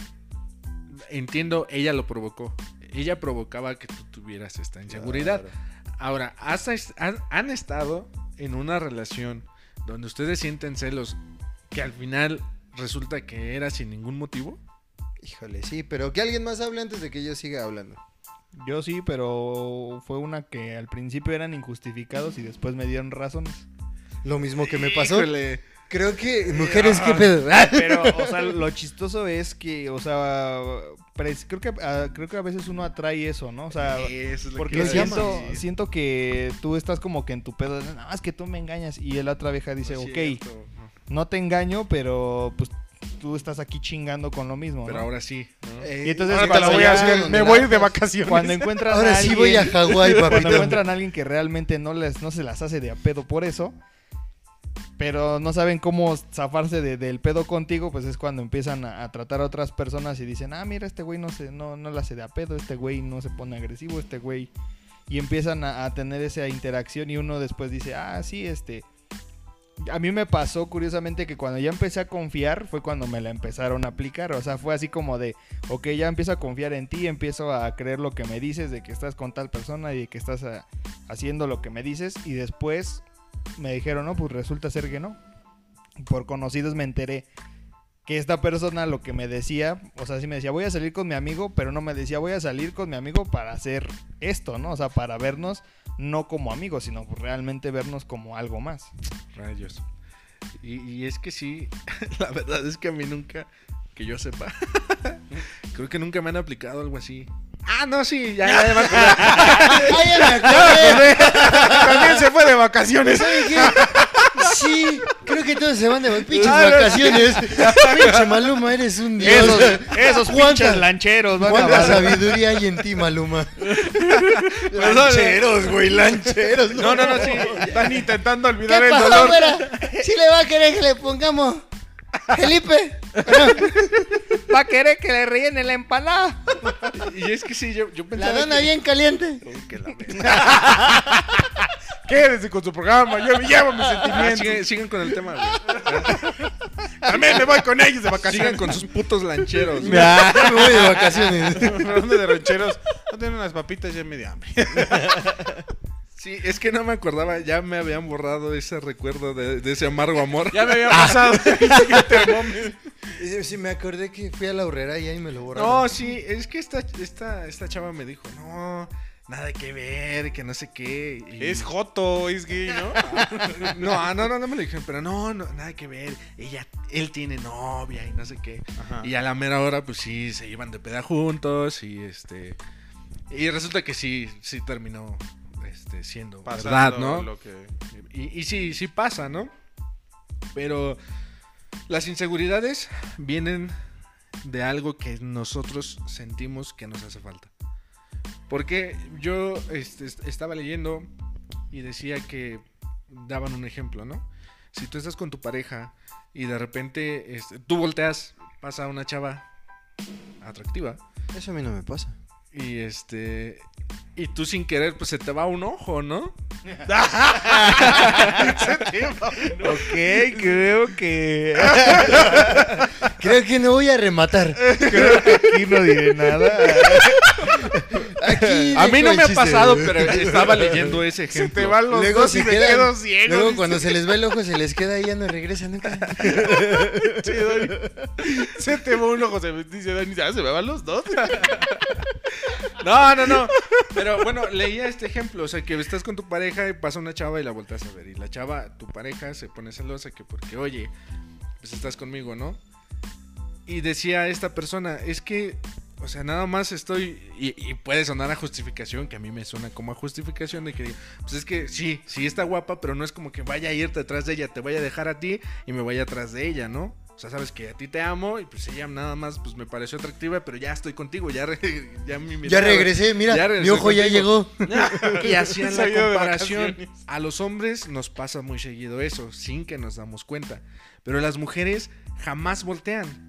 entiendo, ella lo provocó. ella provocaba que tú tuvieras esta inseguridad. Ahora, ¿has est- han, han estado en una relación donde ustedes sienten celos que al final resulta que era sin ningún motivo? Híjole, sí, pero que alguien más hable antes de que yo siga hablando. Yo sí, pero fue una que al principio eran injustificados y después me dieron razones. Lo mismo que me pasó. Híjole. Creo que, mujeres, ¿qué pedo? Pero, o sea, lo chistoso es que, o sea, pres- creo que, ah, creo que a veces uno atrae eso, ¿no? O sea, Eso es lo porque que a siento, siento que tú estás como que en tu pedo, de, no, es que tú me engañas. Y la otra vieja dice, No ok, cierto, no. no te engaño, pero pues tú estás aquí chingando con lo mismo, Pero ¿no? ahora sí. ¿no? eh, Y entonces Ahora te la cuando voy a hacer. Me voy de vacaciones. Cuando encuentran Ahora a sí voy a alguien- Hawái, Cuando encuentran a alguien que realmente no les no se las hace de a pedo por eso, pero no saben cómo zafarse de- del pedo contigo, pues es cuando empiezan a, a tratar a otras personas y dicen, ah, mira, este güey no se, no, no la hace de a pedo, este güey no se pone agresivo, este güey. Y empiezan a, a tener esa interacción y uno después dice, ah, sí, este. A mí me pasó curiosamente que cuando ya empecé a confiar fue cuando me la empezaron a aplicar. O sea, fue así como de, ok, ya empiezo a confiar en ti, empiezo a creer lo que me dices, de que estás con tal persona y de que estás ah, haciendo lo que me dices. Y después me dijeron, no, pues resulta ser que no. Por conocidos me enteré que esta persona lo que me decía, o sea, sí me decía, voy a salir con mi amigo, pero no me decía, voy a salir con mi amigo para hacer esto, ¿no? O sea, para vernos no como amigos, sino realmente vernos como algo más. Rayos. Y, y es que sí, la verdad es que a mí nunca, que yo sepa, creo que nunca me han aplicado algo así. Ah, no, sí, ya, ya, ya me acordé. ¡Ay, ya me acordé! También se fue de vacaciones. Sí, creo que todos se van de pinches vacaciones. Pinche Maluma, eres un dios. Esos, esos ¿Cuánta- pinches lancheros, van a ¿Cuánta sabiduría hay en ti, Maluma? lancheros, güey, lancheros. No, no, no, sí. Están intentando ¿Qué olvidar el pasó, dolor. güera? ¿Sí le va a querer que le pongamos Felipe? Va a querer que le rellene la empanada. Y es que sí, yo, yo La pensaba dona que... bien caliente. Uy, que la verga. Quédese con su programa. Yo me llevo mis Ah, sentimientos. sigan, sigan con el tema, güey. También me voy con ellos de Sigan vacaciones. con sus putos lancheros. güey. Ya me voy de vacaciones. Hablando de rancheros. No tienen unas papitas, ya me dio hambre. Sí, es que no me acordaba, ya me habían borrado ese recuerdo de, de ese amargo amor. Ya me había pasado. Sí, me acordé que fui a la horrera y ahí me lo borraron. No, sí, es que esta, esta, esta chava me dijo, no, nada que ver, que no sé qué. y- Es Joto, es gay, ¿no? No, no, no, no me lo dijeron, pero no, no, nada que ver. Ella, él tiene novia y no sé qué. Ajá. Y a la mera hora, pues sí, se iban de peda juntos y este. Y resulta que sí, sí terminó este, siendo Pasando verdad, ¿no? lo que- Y, y sí, sí pasa, ¿no? Pero las inseguridades vienen de algo que nosotros sentimos que nos hace falta. Porque yo este, est- estaba leyendo y decía que daban un ejemplo, ¿no? Si tú estás con tu pareja y de repente este, tú volteas, pasa una chava atractiva Eso a mí no me pasa. y este y tú sin querer pues se te va un ojo, ¿no? Ok, creo que. Creo que no voy a rematar. Creo que aquí no diré nada. Aquí A mí no me ha pasado, pero estaba leyendo ese Se ejemplo. te van los Luego dos se y me quedan- quedo ciego. Luego dice. cuando se les va el ojo se les queda y ya no regresa nunca. Dani. Se te va un ojo, se me dice Dani, ah, se me van los dos. No, no, no. Pero bueno, leía este ejemplo. O sea, que estás con tu pareja y pasa una chava y la volteas a ver. Y la chava, tu pareja, se pone celosa que porque, oye, pues estás conmigo, ¿no? Y decía esta persona, es que, o sea, nada más estoy. Y, y puede sonar a justificación, que a mí me suena como a justificación de que, pues es que sí, sí está guapa, pero no es como que vaya a irte atrás de ella, te vaya a dejar a ti y me vaya atrás de ella, ¿no? O sea, sabes que a ti te amo y pues ella nada más pues me pareció atractiva, pero ya estoy contigo, ya, re- ya mi Ya regresé, mira, Ya mi regresé ojo ya llegó. Y hacían la comparación. A los hombres nos pasa muy seguido eso, sin que nos damos cuenta. Pero las mujeres jamás voltean.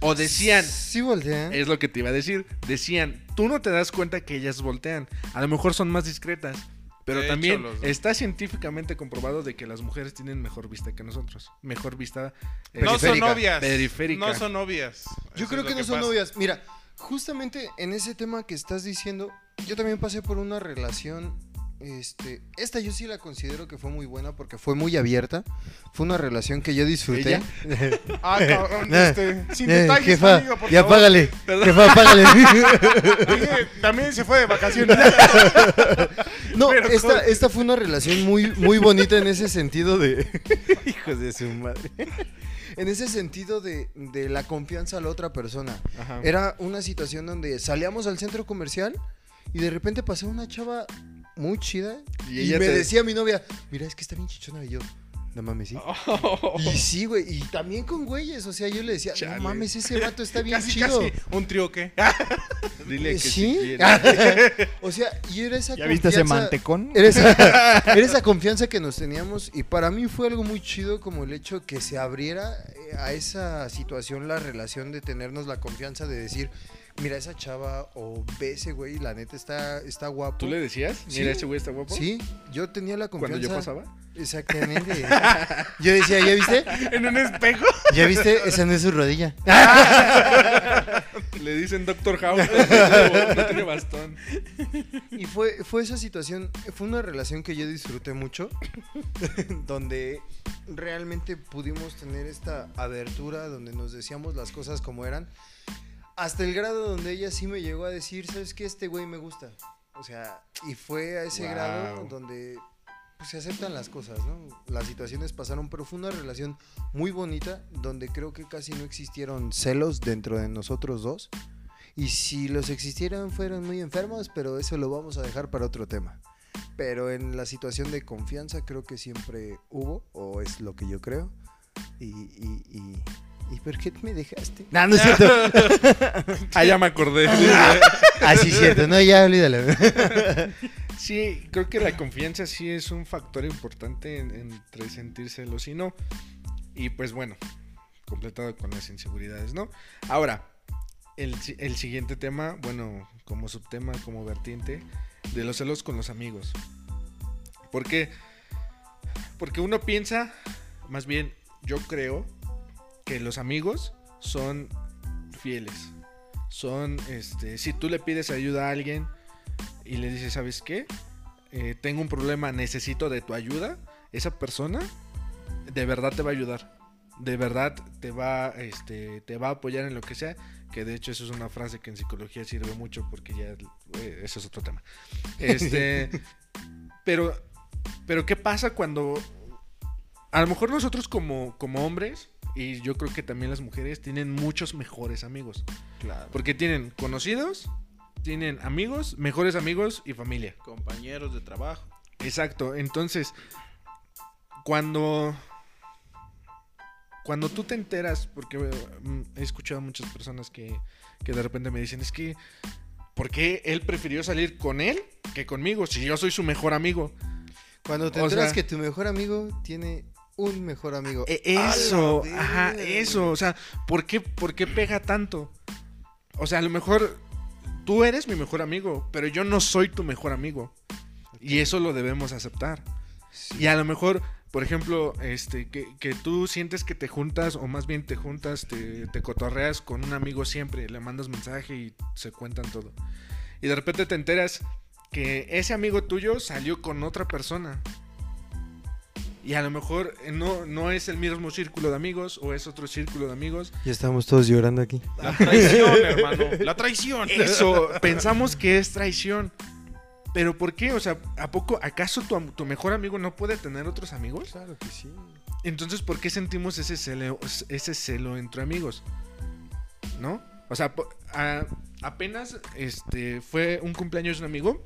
O decían, Sí voltean. es lo que te iba a decir, decían, tú no te das cuenta que ellas voltean. A lo mejor son más discretas. Pero De hecho, también los- está científicamente comprobado de que las mujeres tienen mejor vista que nosotros. Mejor vista. eh, No son Periférica. novias. Periférica. No son novias. Yo Eso creo que no son novias. Mira, justamente en ese tema que estás diciendo, yo también pasé por una relación. Este, esta yo sí la considero que fue muy buena porque fue muy abierta. Fue una relación que yo disfruté. Ah, cabrón, este, sin detalles, jefa, amigo, por ya favor. págale. Jefa, págale. Dije, También se fue de vacaciones. No, Pero esta, esta fue una relación muy, muy bonita en ese sentido de. Hijos de su madre. En ese sentido de, de la confianza a la otra persona. Ajá. Era una situación donde salíamos al centro comercial y de repente pasó una chava muy chida Y me te- decía mi novia, mira, es que está bien chichona y yo. No mames, sí. Oh. Y sí, güey. Y también con güeyes. O sea, yo le decía, Chale. no mames, ese vato está bien casi, chido. casi. Un trío que. Dile que ¿Sí? o sea, y era esa ¿Ya viste ese confianza- mantecón? Era esa, era esa confianza que nos teníamos y para mí fue algo muy chido como el hecho que se abriera eh, a esa situación la relación de tenernos la confianza de decir, mira esa chava o ve ese güey, la neta está, está guapo. ¿Tú le decías? Mira, ese güey está guapo. Sí, yo tenía la confianza. Cuando yo pasaba. Exactamente. Yo decía, ¿ya viste? En un espejo. ¿Ya viste? Esa no es su rodilla. Le dicen Doctor House. No tiene bastón. Y fue, fue esa situación, fue una relación que yo disfruté mucho, donde realmente pudimos tener esta abertura, donde nos decíamos las cosas como eran, hasta el grado donde ella sí me llegó a decir, ¿sabes qué? Este güey me gusta. O sea, y fue a ese Wow. grado donde pues, se aceptan las cosas, ¿no? Las situaciones pasaron, pero fue una relación muy bonita, donde creo que casi no existieron celos dentro de nosotros dos. Y si los existieran, fueron muy enfermos, pero eso lo vamos a dejar para otro tema. Pero en la situación de confianza creo que siempre hubo, o es lo que yo creo. Y, y, y, ¿y por qué me dejaste? No, no es cierto. Ah, ya me acordé. Ah, sí, es cierto. No, ya olvídalo. Sí, creo que la confianza sí es un factor importante en- entre sentir celos y no. Y pues bueno, completado con las inseguridades, ¿no? Ahora, el, el siguiente tema, bueno, como subtema, como vertiente, de los celos con los amigos. ¿Por qué? Porque uno piensa, más bien, yo creo que los amigos son fieles. Son, este, si tú le pides ayuda a alguien y le dices, ¿sabes qué? Eh, tengo un problema, necesito de tu ayuda. Esa persona de verdad te va a ayudar. De verdad te va, este, te va a apoyar en lo que sea. Que de hecho eso es una frase que en psicología sirve mucho porque ya eh, eso es otro tema. Este, pero, pero ¿qué pasa cuando a lo mejor nosotros como, como hombres y yo creo que también las mujeres tienen muchos mejores amigos? Claro. Porque tienen conocidos, tienen amigos, mejores amigos y familia. Compañeros de trabajo. Exacto. Entonces, cuando. Cuando tú te enteras, porque mm, he escuchado a muchas personas que, que de repente me dicen, es que, ¿por qué él prefirió salir con él que conmigo? Si yo soy su mejor amigo. Cuando te O enteras sea- que tu mejor amigo tiene un mejor amigo. E- eso, ¡A la ajá, eso. O sea, ¿por qué, ¿por qué pega tanto? O sea, a lo mejor tú eres mi mejor amigo, pero yo no soy tu mejor amigo. Y eso lo debemos aceptar. Y a lo mejor, por ejemplo, este, que, que tú sientes que te juntas, o más bien te juntas, te, te cotorreas con un amigo siempre, le mandas mensaje y se cuentan todo. Y de repente te enteras que ese amigo tuyo salió con otra persona. Y a lo mejor eh, no, no es el mismo círculo de amigos o es otro círculo de amigos. Ya estamos todos llorando aquí. La traición, hermano. La traición. Eso, pensamos que es traición. Pero ¿por qué? O sea, ¿a poco, acaso tu, tu mejor amigo no puede tener otros amigos? Claro que sí. Entonces, ¿por qué sentimos ese celo, ese celo entre amigos? ¿No? O sea, a- apenas este, fue un cumpleaños de un amigo.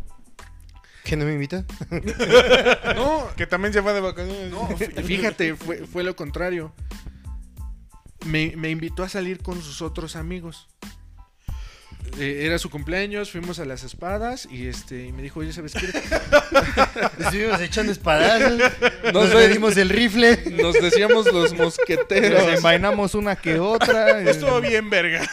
¿Que no me invita? No, Que también se fue de vacaciones. no, fí- fíjate, fue, fue lo contrario. Me, me invitó a salir con sus otros amigos. Eh, era su cumpleaños, fuimos a las espadas y este y me dijo, oye, ¿sabes qué? Estuvimos echando espadazos. Nos Nos pedimos el rifle. Nos decíamos los Nos mosqueteros. envainamos una que otra. eh, Estuvo bien, verga.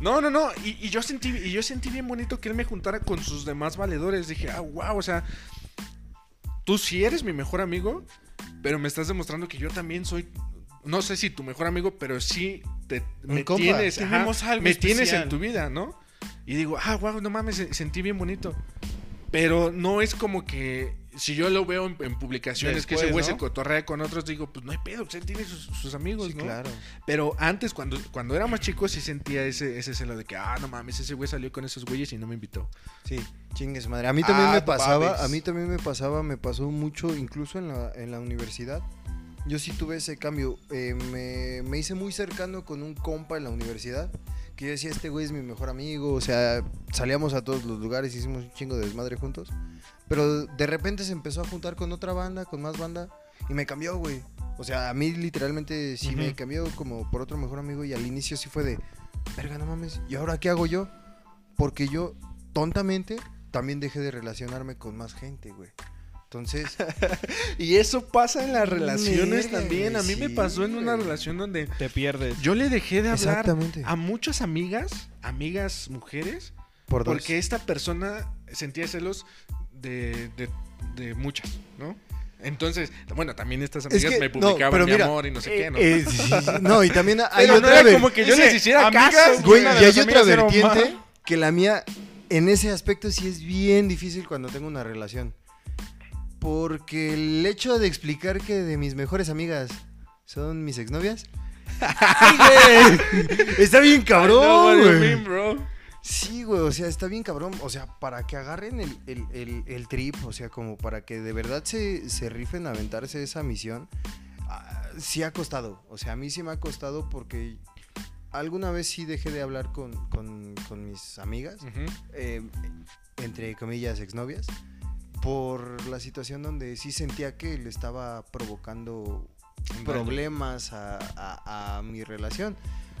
No, no, no. Y, y yo sentí, y yo sentí bien bonito que él me juntara con sus demás valedores. Dije, ah, wow, o sea, tú sí eres mi mejor amigo, pero me estás demostrando que yo también soy, no sé si tu mejor amigo, pero sí te, me compa. tienes, ajá, Tenemos algo me tienes en tu vida, ¿no? Y digo, ah, wow, no mames, se- sentí bien bonito. Pero no es como que si yo lo veo en, en publicaciones que ese güey ¿no? se cotorrea con otros, digo, pues no hay pedo, pues él tiene sus, sus amigos, Sí, ¿no? claro. Pero antes, cuando, cuando era más chico, sí sentía ese, ese celo de que, ah, no mames, ese güey salió con esos güeyes y no me invitó. Sí, chingues madre. A mí también Ah, me pasaba, babes. a mí también me pasaba, me pasó mucho, incluso en la, en la universidad. Yo sí tuve ese cambio. Eh, me, me hice muy cercano con un compa en la universidad. Que yo decía, este güey es mi mejor amigo. O sea, salíamos a todos los lugares, hicimos un chingo de desmadre juntos. Pero de repente se empezó a juntar con otra banda, con más banda. Y me cambió, güey. O sea, a mí literalmente sí me cambió como por otro mejor amigo. Y al inicio sí fue de, verga, no mames. ¿Y ahora qué hago yo? Porque yo, tontamente, también dejé de relacionarme con más gente, güey. Entonces, Y eso pasa en las relaciones también. A mí me pasó en una relación donde Te pierdes. yo le dejé de hablar exactamente. a muchas amigas, amigas mujeres, Por dos. porque esta persona sentía celos de, de, de muchas, ¿no? Entonces, bueno, también estas Es amigas que- me no, publicaban pero mi mira, amor y no sé Eh, qué, ¿no? eh, sí, sí, sí. No, y también hay Pero no otra era ver- como que yo les hiciera amigas, caso, Güey, y hay otra vertiente que la mía, en ese aspecto sí es bien difícil cuando tengo una relación. Porque el hecho de explicar que de mis mejores amigas son mis exnovias. Está bien cabrón, güey. Sí, güey, o sea, está bien cabrón. O sea, para que agarren el, el- el- el trip, o sea, como para que de verdad se, se rifen a aventarse esa misión, ah, sí ha costado. O sea, a mí sí me ha costado porque alguna vez sí dejé de hablar con, con- con mis amigas, eh, entre comillas, exnovias, por la situación donde sí sentía que le estaba provocando problemas a, a- a mi relación.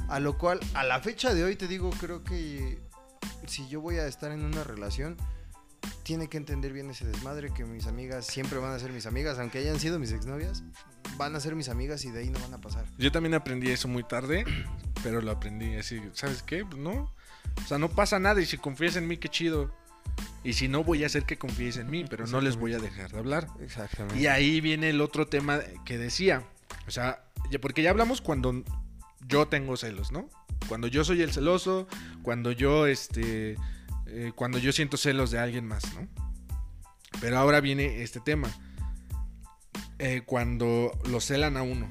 A lo cual, a la fecha de hoy, te digo, creo que si yo voy a estar en una relación, tiene que entender bien ese desmadre, que mis amigas siempre van a ser mis amigas, aunque hayan sido mis exnovias, van a ser mis amigas y de ahí no van a pasar. Yo también aprendí eso muy tarde, pero lo aprendí así, ¿sabes qué? Pues no. O sea, no pasa nada y si confías en mí, qué chido. Y si no, voy a hacer que confíes en mí, pero no les voy a dejar de hablar. Exactamente. Y ahí viene el otro tema que decía. O sea, porque ya hablamos cuando yo tengo celos, ¿no? Cuando yo soy el celoso, cuando yo, este, eh, cuando yo siento celos de alguien más, ¿no? Pero ahora viene este tema. Eh, cuando lo celan a uno.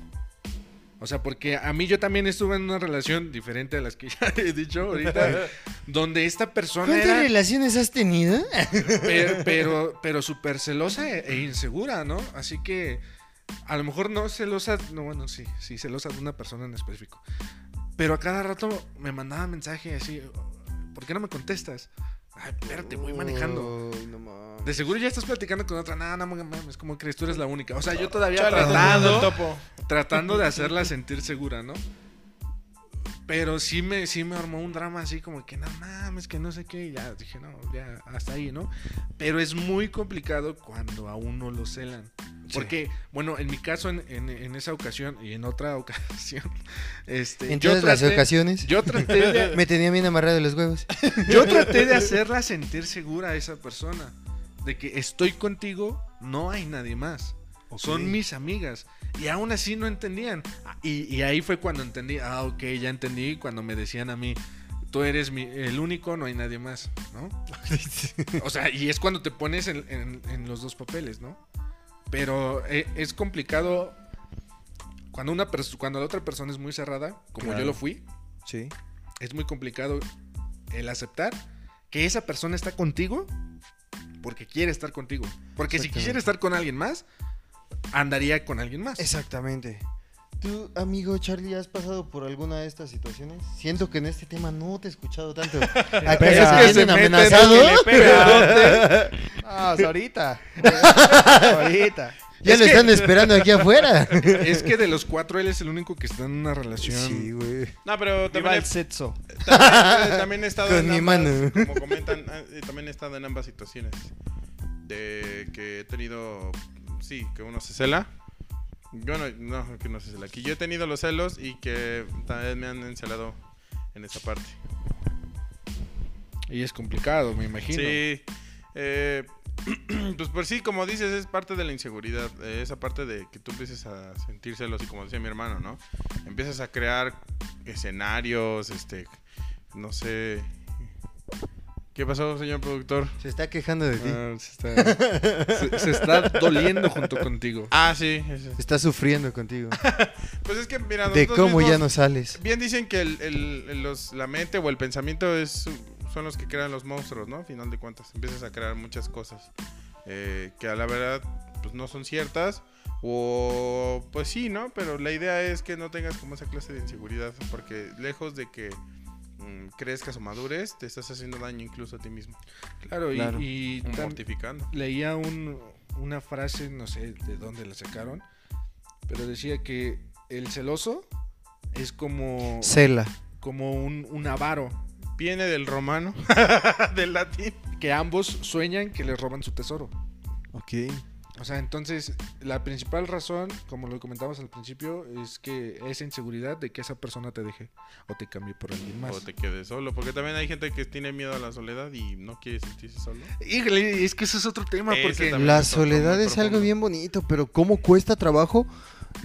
O sea, porque a mí yo también estuve en una relación diferente a las que ya he dicho ahorita, donde esta persona ¿Cuántas era relaciones has tenido? pero, pero, pero súper celosa e, e insegura, ¿no? Así que a lo mejor no celosa, no, bueno, sí, sí, celosa de una persona en específico. Pero a cada rato me mandaba mensaje así, ¿por qué no me contestas? Ay, espérate, voy manejando. Ay, no mames. De seguro ya estás platicando con otra, nada, no mames, como crees, tú eres la única. O sea, yo todavía Chale, tratando, tratando de hacerla sentir segura, ¿no? Pero sí me, sí me armó un drama así como que no mames, que no sé qué. Y ya dije, no, ya hasta ahí, ¿no? Pero es muy complicado cuando a uno lo celan. Porque, bueno, en mi caso, en, en- en esa ocasión y en otra ocasión, este, En todas las ocasiones. Yo traté de, Me tenía bien amarrado los huevos. yo traté de hacerla sentir segura a esa persona. De que estoy contigo, no hay nadie más. Son mis amigas. Y aún así no entendían. Ah, Y, y ahí fue cuando entendí, ah, ok, ya entendí. Cuando me decían a mí, tú eres mi- el único, no hay nadie más, ¿no? o sea, y es cuando te pones en, en- en los dos papeles, ¿no? Pero eh, es complicado cuando, una cuando la otra persona es muy cerrada, como Claro. yo lo fui Sí. es muy complicado el aceptar que esa persona está contigo porque quiere estar contigo. Porque si quisiera estar con alguien más, andaría con alguien más. Exactamente. ¿Tú, amigo Charlie, has pasado por alguna de estas situaciones? Siento que en este tema no te he escuchado tanto. ¿Acaso Es que se meten amenazado? le pega. Ah, ahorita. ahorita. Ya Es lo que- están esperando aquí afuera. Es que de los cuatro él es el único que está en una relación. Sí, güey. No, pero también el he, sexo. también, también he estado Con en mi ambas, mano. como comentan, eh, también he estado en ambas situaciones. De que he tenido, sí, que uno se cela. Yo no, no, que no se cela. Que yo he tenido los celos y que también me han encelado en esa parte. Y es complicado, me imagino. Sí. eh, pues por sí, como dices, es parte de la inseguridad. eh, esa parte de que tú empieces a sentir celos y como decía mi hermano, ¿no? Empiezas a crear escenarios, este, no sé. ¿Qué pasó, señor productor? Se está quejando de ti. Ah, se, está, se- se está doliendo junto contigo. Ah, sí. ese. Está sufriendo contigo. Pues es que, mira, De cómo ya no sales. Bien dicen que el, el- el- los- la mente o el pensamiento es, son los que crean los monstruos, ¿no? A final de cuentas, empiezas a crear muchas cosas eh, que a la verdad pues no son ciertas o pues sí, ¿no? Pero la idea es que no tengas como esa clase de inseguridad porque lejos de que mm, crezcas o madures, te estás haciendo daño incluso a ti mismo, Claro, y- Claro. y, mortificando. leía un- una frase, no sé de dónde la sacaron, pero decía que el celoso es como, Cela. como un, un avaro, Viene del romano, del latín. que ambos sueñan que les roban su tesoro. Ok. O sea, entonces la principal razón, como lo comentamos al principio, es que esa inseguridad de que esa persona te deje o te cambie por alguien más. O te quedes solo, porque también hay gente que tiene miedo a la soledad y no quiere sentirse solo. Híjole, es que eso es otro tema Ese porque. La soledad es algo bien bonito, pero cómo cuesta trabajo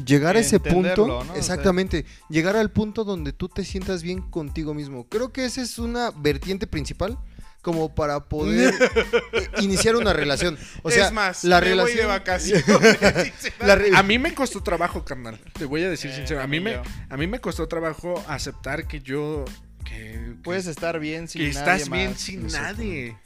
llegar a ese Entenderlo, punto. ¿no? O sea- Exactamente, llegar al punto donde tú te sientas bien contigo mismo. Creo que esa es una vertiente principal como para poder eh, iniciar una relación. O sea, es más, la me relación voy de vacaciones. la re- a mí me costó trabajo, carnal. Te voy a decir Eh, sincero, a mí me a mí me costó trabajo aceptar que yo que, Puedes estar bien sin que nadie estás bien más. sin nadie.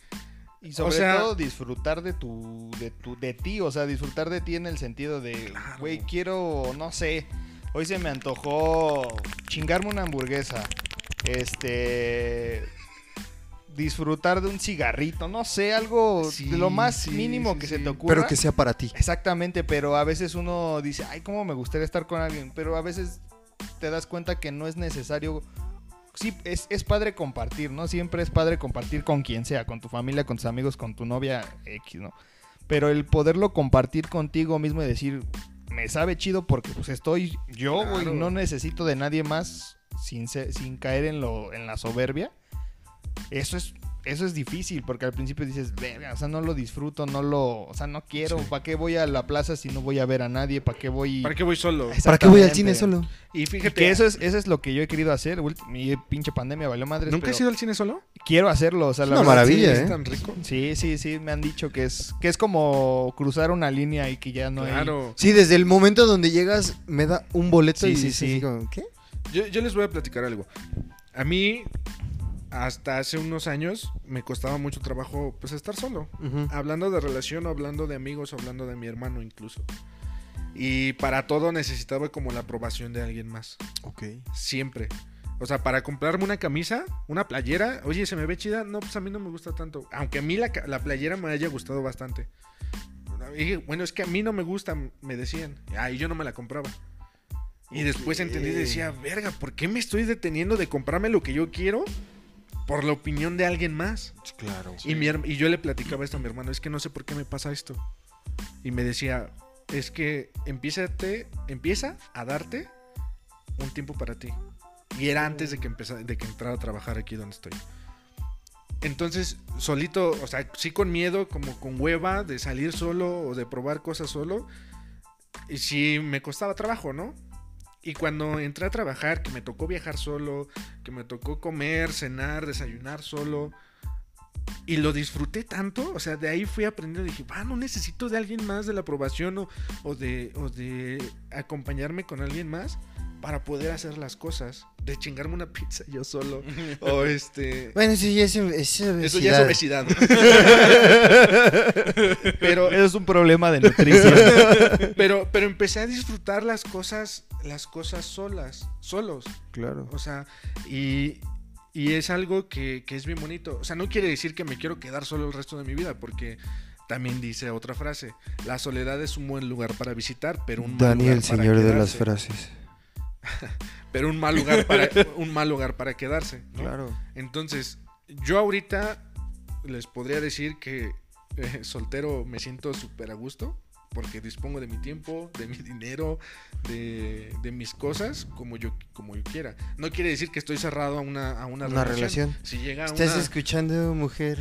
Y sobre sea- todo disfrutar de tu, de tu, de ti, o sea, disfrutar de ti en el sentido de, güey, quiero, no sé, hoy se me antojó chingarme una hamburguesa, este, disfrutar de un cigarrito, no sé, algo Sí, de lo más sí, mínimo sí, que sí. se te ocurra. pero que sea para ti. Exactamente, pero a veces uno dice, ay, cómo me gustaría estar con alguien, pero a veces te das cuenta que no es necesario. Sí, es, es padre compartir, ¿no? Siempre es padre compartir con quien sea, con tu familia, con tus amigos, con tu novia X, ¿no? Pero el poderlo compartir contigo mismo y decir, me sabe chido porque pues estoy yo, güey, Claro. no necesito de nadie más sin, sin caer en, lo, en la soberbia. Eso es, eso es difícil porque al principio dices, verga, o sea, no lo disfruto, no lo, o sea, no quiero, ¿para qué voy a la plaza si no voy a ver a nadie? ¿Para qué voy? ¿Para qué voy solo? ¿Para qué voy al cine solo? Y Y fíjate, que eso es, eso es lo que yo he querido hacer. Mi pinche pandemia valió madres. ¿Nunca has ido al cine solo? Quiero hacerlo. O sea, Es la una verdad, maravilla, Sí, ¿eh? Es tan rico. Sí, sí, sí. Me han dicho que es, que es como cruzar una línea y que ya no hay. claro. Sí, desde el momento donde llegas me da un boleto Sí, y sí, sí. como, ¿qué? Yo, yo les voy a platicar algo. A mí, hasta hace unos años, me costaba mucho trabajo pues estar solo. Hablando de relación, o hablando de amigos, o hablando de mi hermano incluso. Y para todo necesitaba como la aprobación de alguien más. Ok. Siempre. O sea, para comprarme una camisa, una playera, oye, se me ve chida. No, pues a mí no me gusta tanto. Aunque a mí la, la playera me haya gustado bastante. Y bueno, es que a mí no me gusta, me decían. Ah, y yo no me la compraba. Y después entendí y decía, verga, ¿por qué me estoy deteniendo de comprarme lo que yo quiero por la opinión de alguien más? Claro. Y, mi y yo le platicaba esto a mi hermano, es que no sé por qué me pasa esto. Y me decía, es que empieza a darte un tiempo para ti. Y era antes de que, empezara, de que entrara a trabajar aquí donde estoy. Entonces, solito, o sea, sí con miedo, como con hueva de salir solo o de probar cosas solo. Y sí me costaba trabajo, ¿no? Y cuando entré a trabajar, que me tocó viajar solo, que me tocó comer, cenar, desayunar solo, y lo disfruté tanto, o sea, de ahí fui aprendiendo, dije, va, no necesito de alguien más de la aprobación o, o de, o de acompañarme con alguien más para poder hacer las cosas, de chingarme una pizza yo solo, o este... Bueno, eso ya es, es Eso ya es obesidad. pero, Eso es un problema de nutrición. pero, pero empecé a disfrutar las cosas, las cosas solas, solos. Claro. O sea, y, y es algo que, que es bien bonito. O sea, no quiere decir que me quiero quedar solo el resto de mi vida, porque también dice otra frase, la soledad es un buen lugar para visitar, pero un mal lugar para señor de las frases. Pero un mal lugar para, un mal lugar para quedarse. ¿no? Claro. Entonces, yo ahorita les podría decir que eh, soltero me siento súper a gusto. Porque dispongo de mi tiempo, de mi dinero, de, de mis cosas como yo, como yo quiera. No quiere decir que estoy cerrado a una, a una, Una relación. relación. Si llega ¿Estás una, escuchando, mujer?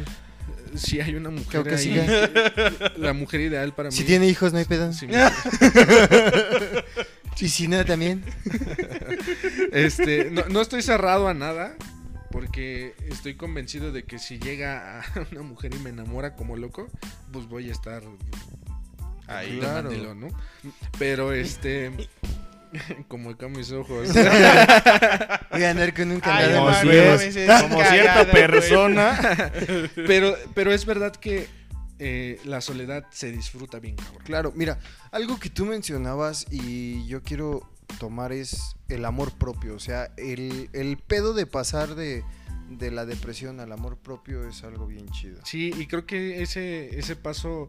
si hay una mujer que ahí, la mujer ideal para Si mí. tiene hijos, no hay pedo. si me- Y si no, también. Este, no, no estoy cerrado a nada. Porque estoy convencido de que si llega a una mujer y me enamora como loco, pues voy a estar ahí Claro. mandilón, ¿no? Pero este. Como acá mis ojos. Voy a andar con un candado. como Como cierta persona. pero, pero es verdad que eh, la soledad se disfruta bien, cabrón. Claro, mira, algo que tú mencionabas y yo quiero tomar es el amor propio. O sea, el, el pedo de pasar de, de la depresión al amor propio es algo bien chido. Sí, y creo que ese, ese paso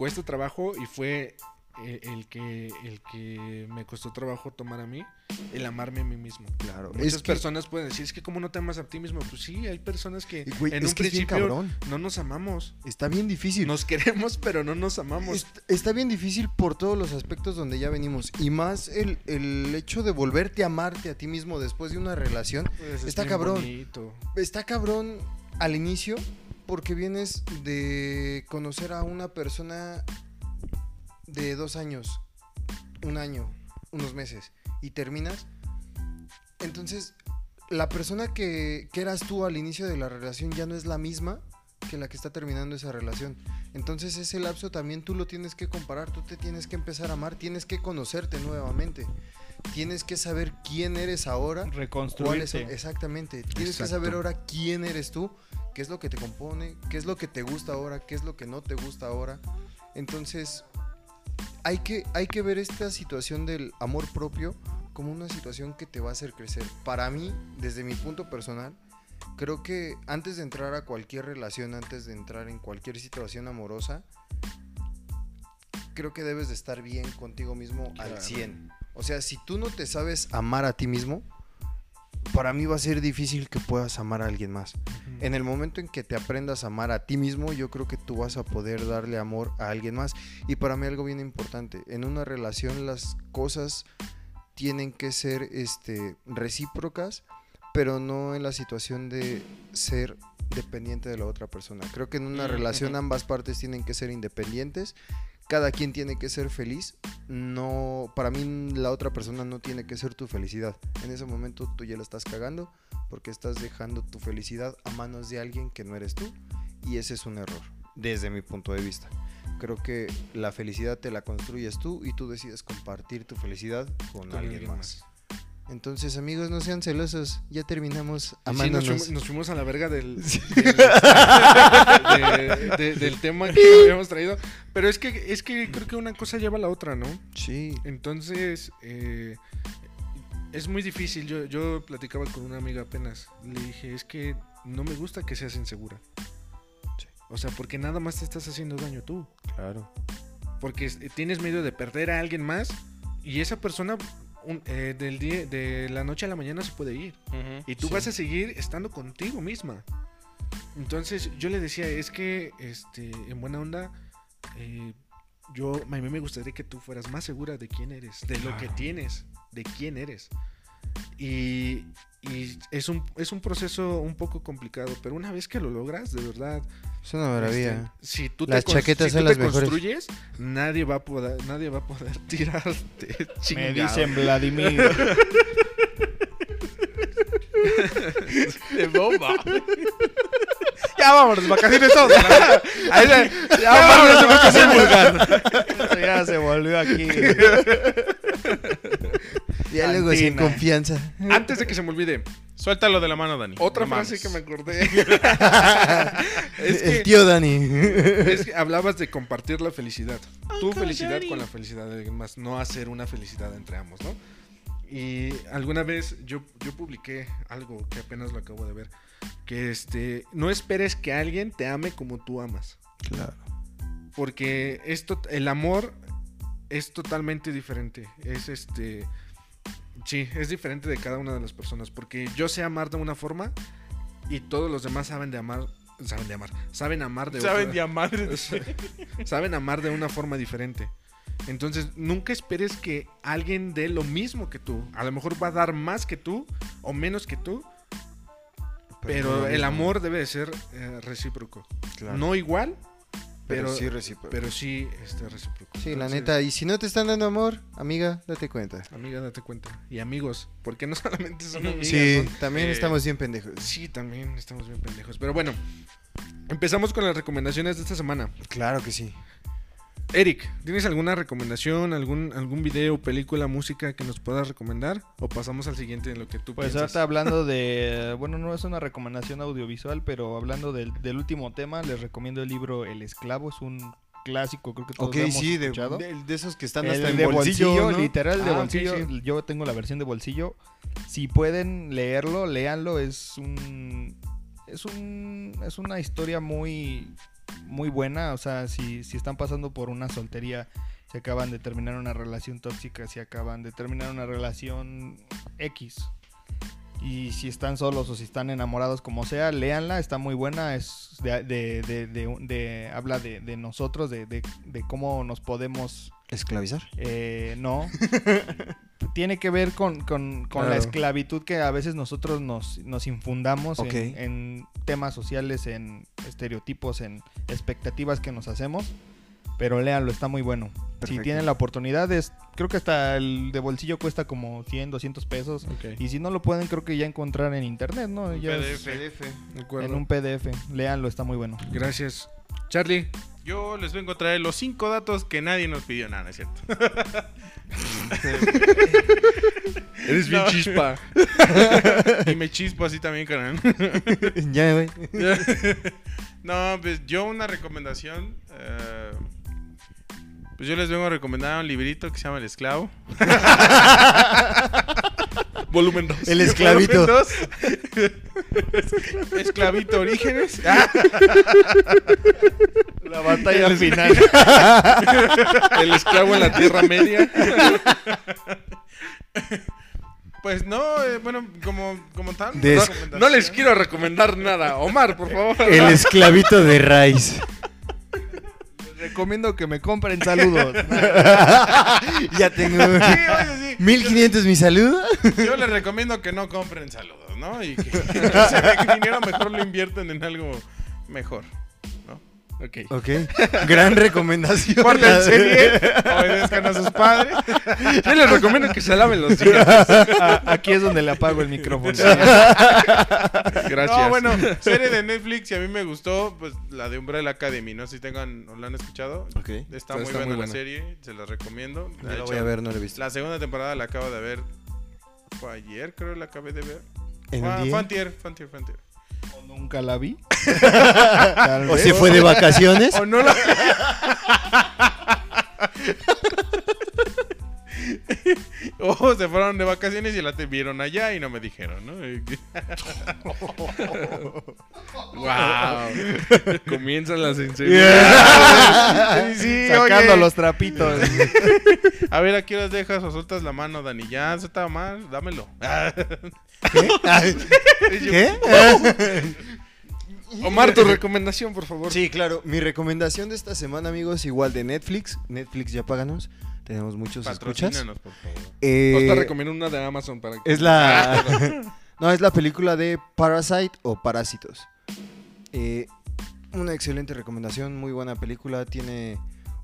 cuesta trabajo y fue eh, el, que, el que me costó trabajo tomar a mí, el amarme a mí mismo. Claro, Muchas es que, personas pueden decir, es que como no te amas a ti mismo, pues sí, hay personas que güey, en un que principio cabrón. no nos amamos. Está bien difícil. Nos queremos, pero no nos amamos. Est- Está bien difícil por todos los aspectos donde ya venimos. Y más el, el hecho de volverte a amarte a ti mismo después de una relación. Pues, es está cabrón. bonito. Está cabrón al inicio porque vienes de conocer a una persona de dos años, un año, unos meses y terminas. Entonces, la persona que, que eras tú al inicio de la relación ya no es la misma que la que está terminando esa relación. Entonces ese lapso también tú lo tienes que comparar, tú te tienes que empezar a amar, tienes que conocerte nuevamente, tienes que saber quién eres ahora. Reconstruirte. Exactamente. Tienes que saber ahora quién eres tú, qué es lo que te compone, qué es lo que te gusta ahora, qué es lo que no te gusta ahora. Entonces, hay que, hay que ver esta situación del amor propio como una situación que te va a hacer crecer. Para mí, desde mi punto personal, creo que antes de entrar a cualquier relación, antes de entrar en cualquier situación amorosa, creo que debes de estar bien contigo mismo al Claro. 100. O sea, si tú no te sabes amar a ti mismo, para mí va a ser difícil que puedas amar a alguien más. En el momento en que te aprendas a amar a ti mismo, yo creo que tú vas a poder darle amor a alguien más. Y para mí algo bien importante, en una relación las cosas tienen que ser este, recíprocas, pero no en la situación de ser dependiente de la otra persona. Creo que en una Mm, relación ambas partes tienen que ser independientes. Cada quien tiene que ser feliz. No, para mí la otra persona no tiene que ser tu felicidad. En ese momento tú ya la estás cagando porque estás dejando tu felicidad a manos de alguien que no eres tú y ese es un error desde mi punto de vista. Creo que la felicidad te la construyes tú y tú decides compartir tu felicidad con, Con alguien, alguien más. Entonces, amigos, no sean celosos. Ya terminamos Y sí, nos, amándonos. fuimos, nos fuimos a la verga del, del, de- de- del tema que habíamos traído. Pero es que, es que creo que una cosa lleva a la otra, ¿no? Sí, Entonces, eh, es muy difícil. Yo, yo platicaba con una amiga apenas. Le dije, es que no me gusta que seas insegura. Sí. O sea, porque nada más te estás haciendo daño tú. claro. Porque es- tienes miedo de perder a alguien más y esa persona un- eh, del día, de la noche a la mañana se puede ir. Y tú Sí. vas a seguir estando contigo misma. Entonces yo le decía, es que este, en buena onda, eh, yo, a mí me gustaría que tú fueras más segura de quién eres, de lo que tienes, de quién eres. Y, y es, un, es un proceso un poco complicado, pero una vez que lo logras, de verdad, Es una maravilla. este, si tú Las te, chaquetas si son tú las te mejores. construyes, nadie va a poder, nadie va a poder tirarte. Me chingado. dicen Vladimir. de bomba. Ya vámonos, vacaciones todos. Ahí se- ya vámonos vacaciones. ya se volvió aquí. Diálogos en Cantina. confianza. Antes de que se me olvide, Suéltalo de la mano, Dani. otra No frase mames. que me acordé. es El tío Dani. es que hablabas de compartir la felicidad. Tu felicidad Daddy. con la felicidad de alguien más, no hacer una felicidad entre ambos, ¿no? Y alguna vez yo, yo publiqué algo que apenas lo acabo de ver, que este, no esperes que alguien te ame como tú amas. Claro. Porque esto, el amor es totalmente diferente. Es este. Sí, es diferente de cada una de las personas. Porque yo sé amar de una forma y todos los demás saben de amar. Saben de amar. Saben amar de Saben otra. ya madre. saben amar de una forma diferente. Entonces, nunca esperes que alguien dé lo mismo que tú. A lo mejor va a dar más que tú o menos que tú. Pero, el amor debe de ser eh, recíproco. Claro. No igual, Pero, Pero- sí recíproco. Pero sí, este recíproco. sí, la neta. Y si no te están dando amor, amiga, date cuenta. Amiga, date cuenta. Y amigos, porque no solamente son amigas. Sí, también eh, estamos bien pendejos. Sí, también estamos bien pendejos. Pero bueno, empezamos con las recomendaciones de esta semana. Claro que sí. Eric, ¿tienes alguna recomendación, algún, algún video, película, música que nos puedas recomendar? ¿O pasamos al siguiente en lo que tú Pues piensas? ahorita hablando de, bueno, no es una recomendación audiovisual, pero hablando del, del último tema, les recomiendo el libro El Esclavo, es un clásico, creo que todos Ok, lo hemos sí, de, escuchado. de- de esos que están El hasta en de bolsillo, ¿no? literal de Ah, bolsillo. sí, Yo tengo la versión de bolsillo. Si pueden leerlo, léanlo. Es un, es un, es una historia muy, muy buena. O sea, si, si están pasando por una soltería, si acaban de terminar una relación tóxica, si acaban de terminar una relación X. Y si están solos o si están enamorados, como sea, léanla, está muy buena. Es de, de- de- de- habla de, nosotros, de cómo nos podemos ¿Esclavizar? eh, no. Tiene que ver con, con- con la esclavitud que a veces nosotros nos, nos infundamos en- temas sociales, en estereotipos, en expectativas que nos hacemos. Pero léanlo, está muy bueno. Si tienen la oportunidad, es, creo que hasta el de bolsillo cuesta como 100, 200 pesos. Y si no lo pueden, creo que ya encontrar en internet, ¿no? Ya es- PDF. de acuerdo. en un PDF. Léanlo, está muy bueno. Gracias. Charlie, Yo les vengo a traer los cinco datos que nadie nos pidió. Nada, no es cierto. Eres bien No. chispa. y me chispo así también, carnal. ya voy. no, pues yo una recomendación. eh, pues yo les vengo a recomendar un librito que se llama El Esclavo. Volumen 2. El esclavito. Volumen dos. Esclavito Orígenes. Ah, La batalla final. El esclavo en la Tierra Media. pues no, eh, bueno, como, como tal. No- les quiero recomendar nada. Omar, por favor. El esclavito de Rice. Recomiendo que me compren saludos. ya tengo Sí, oye, sí. 1500 mi saludo. Yo les recomiendo que no compren saludos, ¿no? Y que, que ese dinero mejor lo invierten en algo mejor. Ok. Ok. Gran recomendación. Pórtense bien, obedezcan a sus padres. Yo les recomiendo que se laven los dientes. Ah, Aquí es donde le apago el micrófono. Gracias. No, bueno, serie de Netflix y a mí me gustó, pues la de Umbrella Academy, no sé si tengan o la han escuchado. Ok. Está, Está muy muy buena la serie, se la recomiendo. No hecho, voy a ver, no lo he visto. La segunda temporada la acabo de ver. Fue ayer, creo, la acabé de ver. ¿En un Fue día? fue O Nunca la vi. ¿O se fue de vacaciones? O no la... o se fueron de vacaciones y la te vieron allá y no me dijeron, ¿no? Wow. Comienzan las inseguridades. Sí, sí, Sacando oye. los trapitos. A ver, aquí las dejas o sueltas la mano, Dani. Ya, se está mal, dámelo. Ay, ¿Qué? Omar, tu recomendación, por favor. Sí, claro. Mi recomendación de esta semana, amigos, igual de Netflix. Netflix ya páganos. Tenemos muchos escuchas. Por favor. Eh, Os te recomiendo una de Amazon para que... es la. no, es la película de Parasite o Parásitos. Eh, una excelente recomendación, muy buena película. Tiene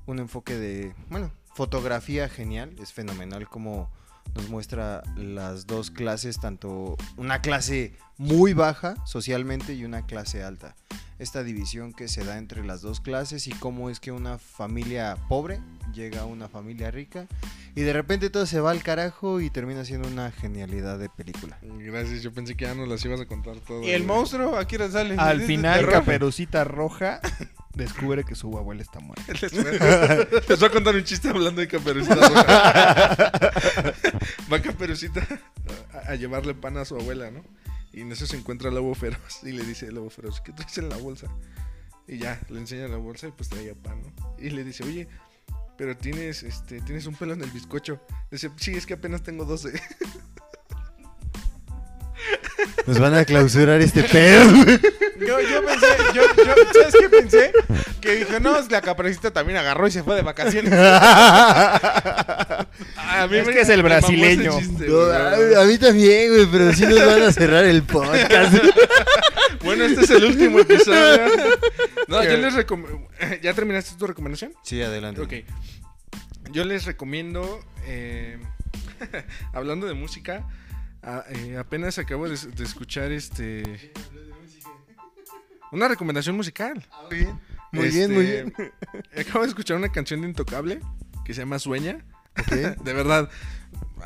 un enfoque de. Bueno, fotografía genial. Es fenomenal como nos muestra las dos clases, tanto una clase muy baja socialmente y una clase alta. Esta división que se da entre las dos clases y cómo es que una familia pobre llega a una familia rica y de repente todo se va al carajo y termina siendo una genialidad de película. Gracias, yo pensé que ya nos las ibas a contar todo. ¿Y el güey. monstruo? ¿A qué hora sale? Al ¿Es final? Caperucita Roja descubre que su abuela está muerta. Les voy a contar un chiste hablando de Caperucita. Roja. Va Caperucita a, a llevarle pan a su abuela, ¿no? Y en eso se encuentra el lobo feroz y le dice el lobo feroz, ¿qué traes en la bolsa? Y ya, le enseña la bolsa y pues traía pan, ¿no? Y le dice, oye, pero tienes, este, tienes un pelo en el bizcocho. Dice, sí, es que apenas tengo 12. Nos van a clausurar este pedo. Yo, yo pensé, yo, yo, ¿sabes qué pensé? Que dijo, no, la caperucita también agarró y se fue de vacaciones. A mí Es me- que es el brasileño. chiste, No, güey. a, a mí también, güey, pero sí nos van a cerrar el podcast. Bueno, este es el último episodio. No, ¿Qué? yo les recomiendo. ¿Ya terminaste tu recomendación? Sí, adelante. Ok. Yo les recomiendo. eh, hablando de música. a- eh, apenas acabo de, de escuchar este. Una recomendación musical. Muy bien, muy bien, muy bien. Este, Acabo de escuchar una canción de Intocable que se llama Sueña. De verdad,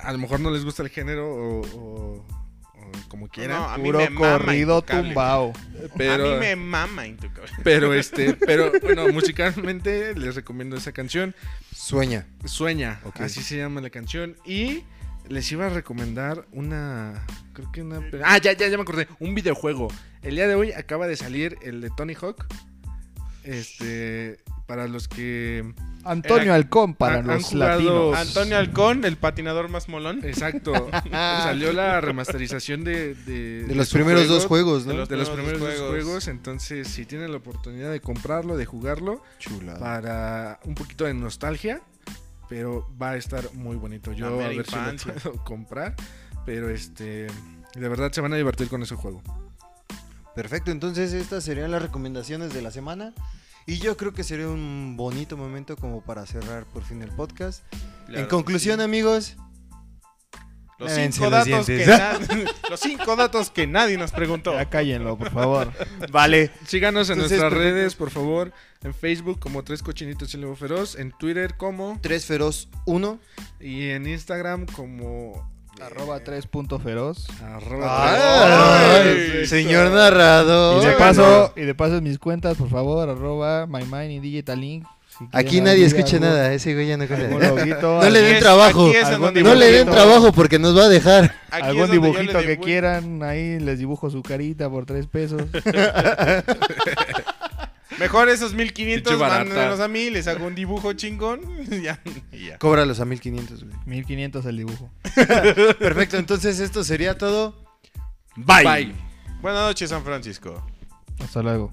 a lo mejor no les gusta el género o, o- o como quieran. No, a mí Puro me mama corrido Intocable. tumbao. pero, A mí me mama Intocable. pero este, pero bueno, musicalmente les recomiendo esa canción. Sueña. Sueña, Ok. así se llama la canción. Y les iba a recomendar una. Creo que una. Ah, ya, ya, ya me acordé. Un videojuego. El día de hoy acaba de salir el de Tony Hawk. Este. Para los que. Antonio Era- Halcón para han- los han latinos. Antonio Halcón, el patinador más molón. Exacto. salió la remasterización de. De, De los primeros juego, dos juegos, ¿no? de los- De los primeros primeros dos dos juegos. juegos. Entonces, si tienen la oportunidad de comprarlo, de jugarlo, Chula. para un poquito de nostalgia, pero va a estar muy bonito. Yo a ver si lo puedo comprar, pero este de verdad se van a divertir con ese juego. Perfecto, entonces estas serían las recomendaciones de la semana. Y yo creo que sería un bonito momento como para cerrar por fin el podcast. Claro en conclusión, sí. amigos, los cinco, los datos que los cinco datos que nadie nos preguntó. Ya cállenlo, por favor. vale. Síganos en Entonces, nuestras perfecto. redes, por favor, en Facebook como Tres Cochinitos y Lobo Feroz, en Twitter como Tres Feroz 1. y en Instagram como Arroba 3.feroz. arroba señor Y narrador. de paso, y de paso en mis cuentas, por favor, arroba mymind y digitalink. Si Aquí nadie escucha nada, ese güey ya no No le den trabajo. No le den trabajo porque nos va a dejar. Aquí algún dibujito que quieran, ahí les dibujo su carita por tres pesos. Mejor esos 1500, Pinche barata. mándenos a mí, les hago un dibujo chingón. y ya, y ya. Cóbralos a 1500, güey. 1500 el dibujo. Perfecto, entonces esto sería todo. Bye. Buenas noches, San Francisco. Hasta luego.